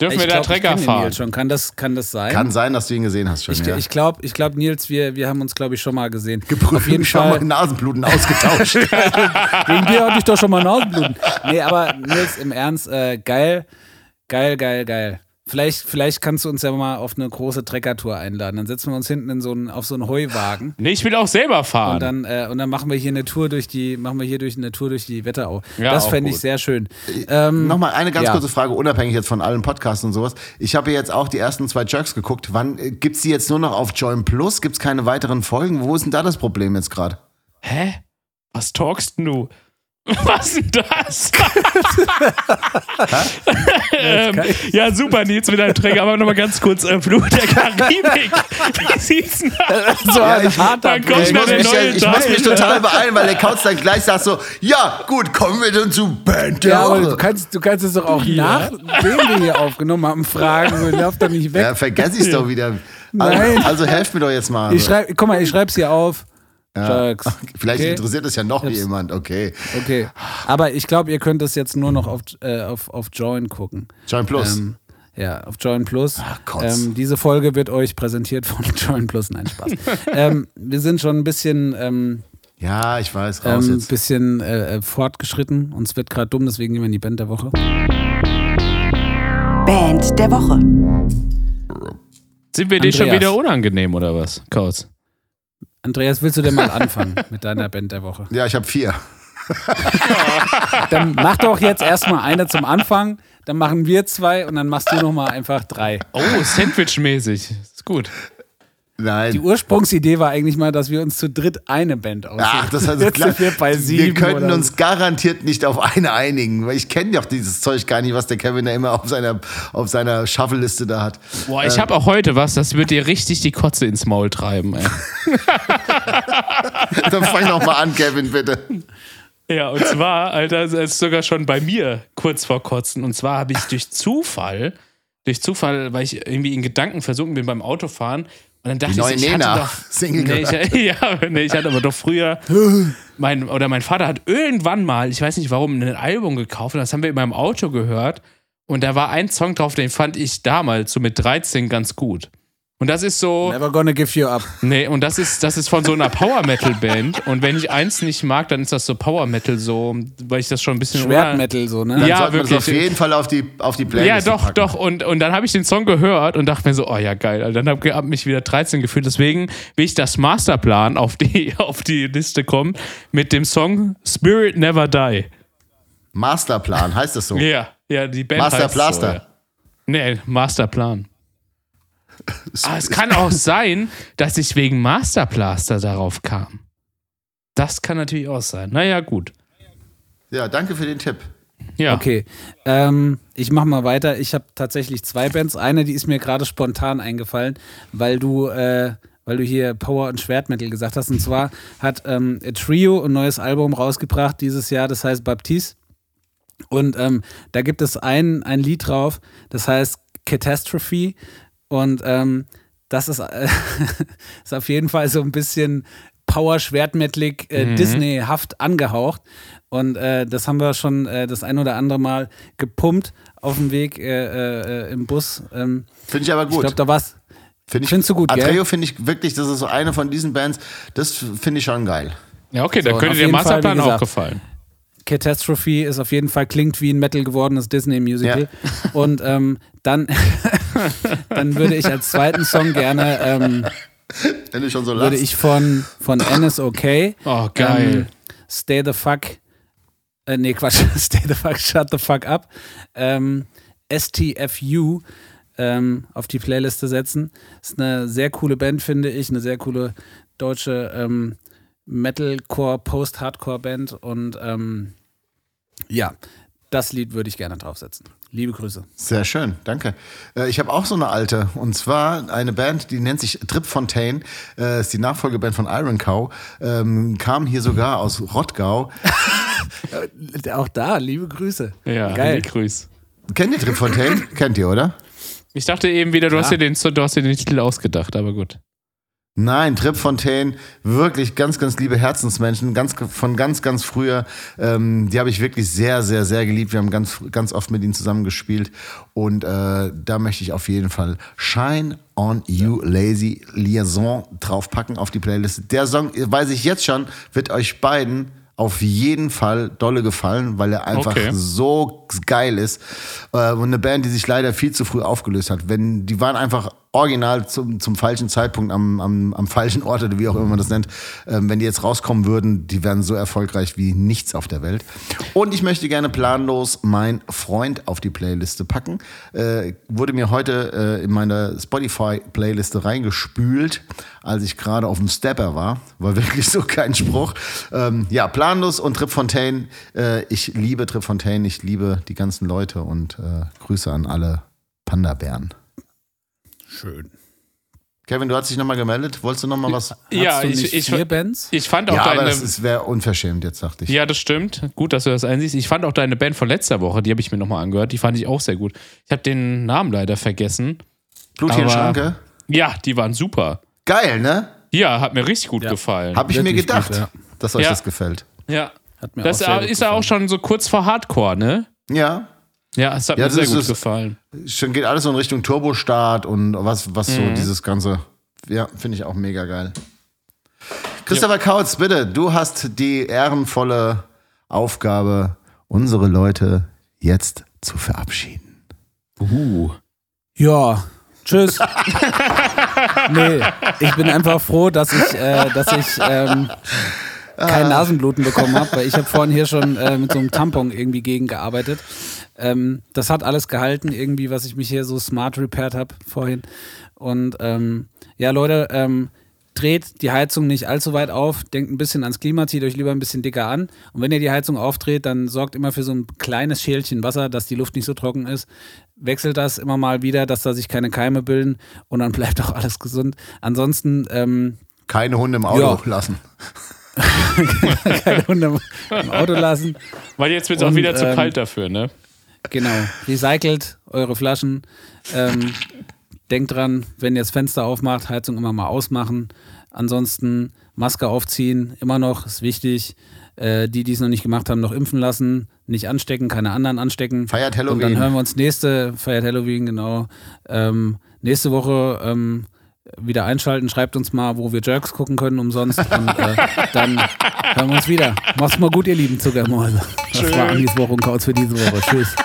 Dürfen wir da glaub, ich Trecker fahren? Nils schon. Kann das, kann das sein? kann sein, dass du ihn gesehen hast schon. ich ja. ich glaube, ich glaub, Nils, wir, wir haben uns, glaube ich, schon mal gesehen. Geprüft, Auf jeden schon mal Fall. Nasenbluten ausgetauscht. Wegen dir hatte ich doch schon mal Nasenbluten. Nee, aber Nils, im Ernst, äh, geil, geil, geil, geil. Vielleicht, vielleicht kannst du uns ja mal auf eine große Treckertour einladen. Dann setzen wir uns hinten in so einen, auf so einen Heuwagen. Nee, ich will auch selber fahren. Und dann, äh, und dann machen wir hier eine Tour durch die, machen wir hier durch eine Tour durch die Wetterau. Ja, das fände ich sehr schön. Ähm, Nochmal eine ganz ja. kurze Frage, unabhängig jetzt von allen Podcasts und sowas. Ich habe jetzt auch die ersten zwei Jerks geguckt. Wann äh, gibt's die jetzt nur noch auf Join Plus? Gibt's keine weiteren Folgen? Wo ist denn da das Problem jetzt gerade? Hä? Was talkst denn du? Was denn das? ähm, ja, super, Nils mit deinem Träger. Aber nochmal ganz kurz: äh, Fluch der Karibik. Wie sieht's denn aus? so ein ich- harter dann kommt Ich Ja, muss, der mich, ich muss mich total beeilen, weil der Kautz dann gleich sagt so, ja gut, kommen wir dann zu Band der Ja, aber du kannst, du kannst es doch auch nachdem wir hier aufgenommen haben, fragen. So, lauf doch nicht weg. Ja, vergesse ich's doch wieder. Nein. Also, also helft mir doch jetzt mal. Ich schreib, guck mal, ich schreib's hier auf. Jerks. Vielleicht Okay? interessiert es ja noch jemand. Okay. Okay. Aber ich glaube, ihr könnt das jetzt nur noch auf, äh, auf, auf Join gucken. Join Plus. Ähm, ja, auf Join Plus. Gott. Ähm, diese Folge wird euch präsentiert von Join Plus. Nein, Spaß. ähm, wir sind schon ein bisschen, ähm, ja, ich weiß, raus ähm, jetzt. bisschen äh, äh, fortgeschritten. Uns wird gerade dumm, deswegen gehen wir in die Band der Woche. Band der Woche. Sind wir dir schon wieder unangenehm oder was, Kautz? Andreas, willst du denn mal anfangen mit deiner Band der Woche? Ja, ich habe vier. Dann mach doch jetzt erstmal eine zum Anfang, dann machen wir zwei und dann machst du nochmal einfach drei. Oh, Sandwich-mäßig. Ist gut. Nein. Die Ursprungsidee war eigentlich mal, dass wir uns zu dritt eine Band aussuchen. Ach, das heißt, Jetzt klar, sind wir bei sieben. wir könnten uns garantiert nicht auf eine einigen, weil ich kenne doch dieses Zeug gar nicht, was der Kevin da immer auf seiner, auf seiner Shuffle-Liste da hat. Boah, ich habe auch heute was, das wird dir richtig die Kotze ins Maul treiben, ey. Dann fang doch mal an, Kevin, bitte. Ja, und zwar, Alter, es ist sogar schon bei mir kurz vor Kotzen. Und zwar habe ich durch Zufall, durch Zufall, weil ich irgendwie in Gedanken versunken bin beim Autofahren, und dann dachte Die neue ich, ich Nena hatte doch, Single nee, ich, ja, nee, ich hatte aber doch früher, mein, oder mein Vater hat irgendwann mal, ich weiß nicht warum, ein Album gekauft und das haben wir in meinem Auto gehört. Und da war ein Song drauf, den fand ich damals, so mit 13, ganz gut. Und das ist so. Never gonna give you up. Nee, und das ist, das ist von so einer Power Metal Band. Und wenn ich eins nicht mag, dann ist das so Power Metal, so, weil ich das schon ein bisschen. Schwertmetal so, ne? Dann Ja, sollten wir das wirklich. auf jeden Fall auf die, auf die Ja, Playlist doch, packen. doch. Und, und dann habe ich den Song gehört und dachte mir so, oh ja, geil. Alter. Dann habe hab mich wieder 13 gefühlt. Deswegen will ich das Masterplan auf die, auf die Liste kommen mit dem Song Spirit Never Die. Masterplan, heißt das so? Ja, ja, die Band Master heißt Blaster. So, ja. Nee, Masterplan. Ah, es kann auch sein, dass ich wegen Masterplaster darauf kam. Das kann natürlich auch sein. Naja, gut. Ja, danke für den Tipp. Ja. Okay, ähm, ich mach mal weiter. Ich habe tatsächlich zwei Bands. Eine, die ist mir gerade spontan eingefallen, weil du, äh, weil du hier Power und Schwertmetal gesagt hast. Und zwar hat ähm, A Trio ein neues Album rausgebracht dieses Jahr, das heißt Baptiste. Und ähm, da gibt es ein, ein Lied drauf, das heißt Catastrophe. Und ähm, das ist, äh, ist auf jeden Fall so ein bisschen Power-Schwertmetalig, äh, Disney-haft angehaucht. Und äh, das haben wir schon äh, das ein oder andere Mal gepumpt auf dem Weg äh, äh, im Bus. Ähm, Finde ich aber ich gut. glaube, da war's. Finde ich, Findest du gut? Atreo finde ich wirklich, das ist so eine von diesen Bands, das finde ich schon geil. Ja, okay, dann So, könnte auf der jeden Fall, Masterplan wie auch gesagt. gefallen. Catastrophe ist auf jeden Fall, klingt wie ein Metal gewordenes Disney-Musical. Und ähm, dann, dann würde ich als zweiten Song gerne, ähm, Wenn du schon so würde ich von, von NSOK Oh, geil. Ähm, Stay the fuck. Äh, nee, Quatsch. Stay the fuck, shut the fuck up. Ähm, STFU ähm, auf die Playliste setzen. Ist eine sehr coole Band, finde ich. Eine sehr coole deutsche ähm, Metalcore, Post-Hardcore-Band. Und ähm, ja, das Lied würde ich gerne draufsetzen. Liebe Grüße. Sehr schön, danke. Äh, ich habe auch so eine alte, und zwar eine Band, die nennt sich Trip Fontaine, äh, ist die Nachfolgeband von Iron Cow, ähm, kam hier sogar aus Rottgau. Auch da, liebe Grüße. ja, Geil. Grüß. Kennt ihr Trip Fontaine? Kennt ihr, oder? Ich dachte eben wieder, du hast, dir den, du hast dir den Titel ausgedacht, aber gut. Nein, Trip Fontaine, wirklich ganz, ganz liebe Herzensmenschen, ganz, von ganz, ganz früher. Ähm, die habe ich wirklich sehr, sehr, sehr geliebt. Wir haben ganz, ganz oft mit ihnen zusammengespielt. Und äh, da möchte ich auf jeden Fall Shine on You Lazy Liaison draufpacken auf die Playlist. Der Song, weiß ich jetzt schon, wird euch beiden auf jeden Fall dolle gefallen, weil er einfach Okay. so geil ist. Äh, und eine Band, die sich leider viel zu früh aufgelöst hat. Wenn, die waren einfach original zum, zum falschen Zeitpunkt am, am, am falschen Ort oder wie auch immer man das nennt. Ähm, wenn die jetzt rauskommen würden, die wären so erfolgreich wie nichts auf der Welt. Und ich möchte gerne planlos mein Freund auf die Playliste packen. Äh, wurde mir heute äh, in meiner Spotify-Playliste reingespült, als ich gerade auf dem Stepper war. War wirklich so kein Spruch. Ähm, ja, planlos und Trip Fontaine. Äh, ich liebe Trip Fontaine, ich liebe die ganzen Leute und äh, Grüße an alle Panda-Bären. Schön. Kevin, du hast dich nochmal gemeldet. Wolltest du nochmal was? Ja, ich, nicht ich, vier Bands? ich fand auch Ja, aber deine. das wäre unverschämt, jetzt dachte ich. Ja, das stimmt. Gut, dass du das einsiehst. Ich fand auch deine Band von letzter Woche, die habe ich mir nochmal angehört. Die fand ich auch sehr gut. Ich habe den Namen leider vergessen. Blutchenschranke. Ja, die waren super. Geil, ne? Ja, hat mir richtig gut gefallen. Habe ich mir Wirklich gedacht, gut, ja. dass euch Ja. das gefällt. ja. Hat mir Das auch ist ja auch schon so kurz vor Hardcore, ne? Ja. Ja, es hat Ja, mir sehr ist gut gefallen. Schon geht alles so in Richtung Turbostart und was, was Mhm. so dieses Ganze. Ja, finde ich auch mega geil. Christopher Kautz, bitte, du hast die ehrenvolle Aufgabe, unsere Leute jetzt zu verabschieden. Uh. Ja, tschüss. nee, ich bin einfach froh, dass ich, äh, dass ich ähm, kein Nasenbluten bekommen habe, weil ich habe vorhin hier schon äh, mit so einem Tampon irgendwie gegengearbeitet. Ähm, das hat alles gehalten, irgendwie, was ich mich hier so smart repaired habe vorhin. Und ähm, ja, Leute, ähm, dreht die Heizung nicht allzu weit auf, denkt ein bisschen ans Klima, zieht euch lieber ein bisschen dicker an. Und wenn ihr die Heizung aufdreht, dann sorgt immer für so ein kleines Schälchen Wasser, dass die Luft nicht so trocken ist. Wechselt das immer mal wieder, dass da sich keine Keime bilden und dann bleibt auch alles gesund. Ansonsten ähm, Keine Hunde im Auto Ja. lassen. keine Hunde im Auto lassen. Weil jetzt wird es auch wieder zu ähm, kalt dafür, ne? Genau. Recycelt eure Flaschen. Ähm, denkt dran, wenn ihr das Fenster aufmacht, Heizung immer mal ausmachen. Ansonsten Maske aufziehen, immer noch, ist wichtig. Äh, die, die es noch nicht gemacht haben, noch impfen lassen. Nicht anstecken, keine anderen anstecken. Feiert Und dann Halloween. hören wir uns nächste, feiert Halloween, genau. Ähm, nächste Woche ähm, wieder einschalten. Schreibt uns mal, wo wir Jerks gucken können umsonst. Und äh, dann hören wir uns wieder. Macht's mal gut, ihr lieben Zuckermäuse. Das war Anis Woche und Kauz für diese Woche. Tschüss.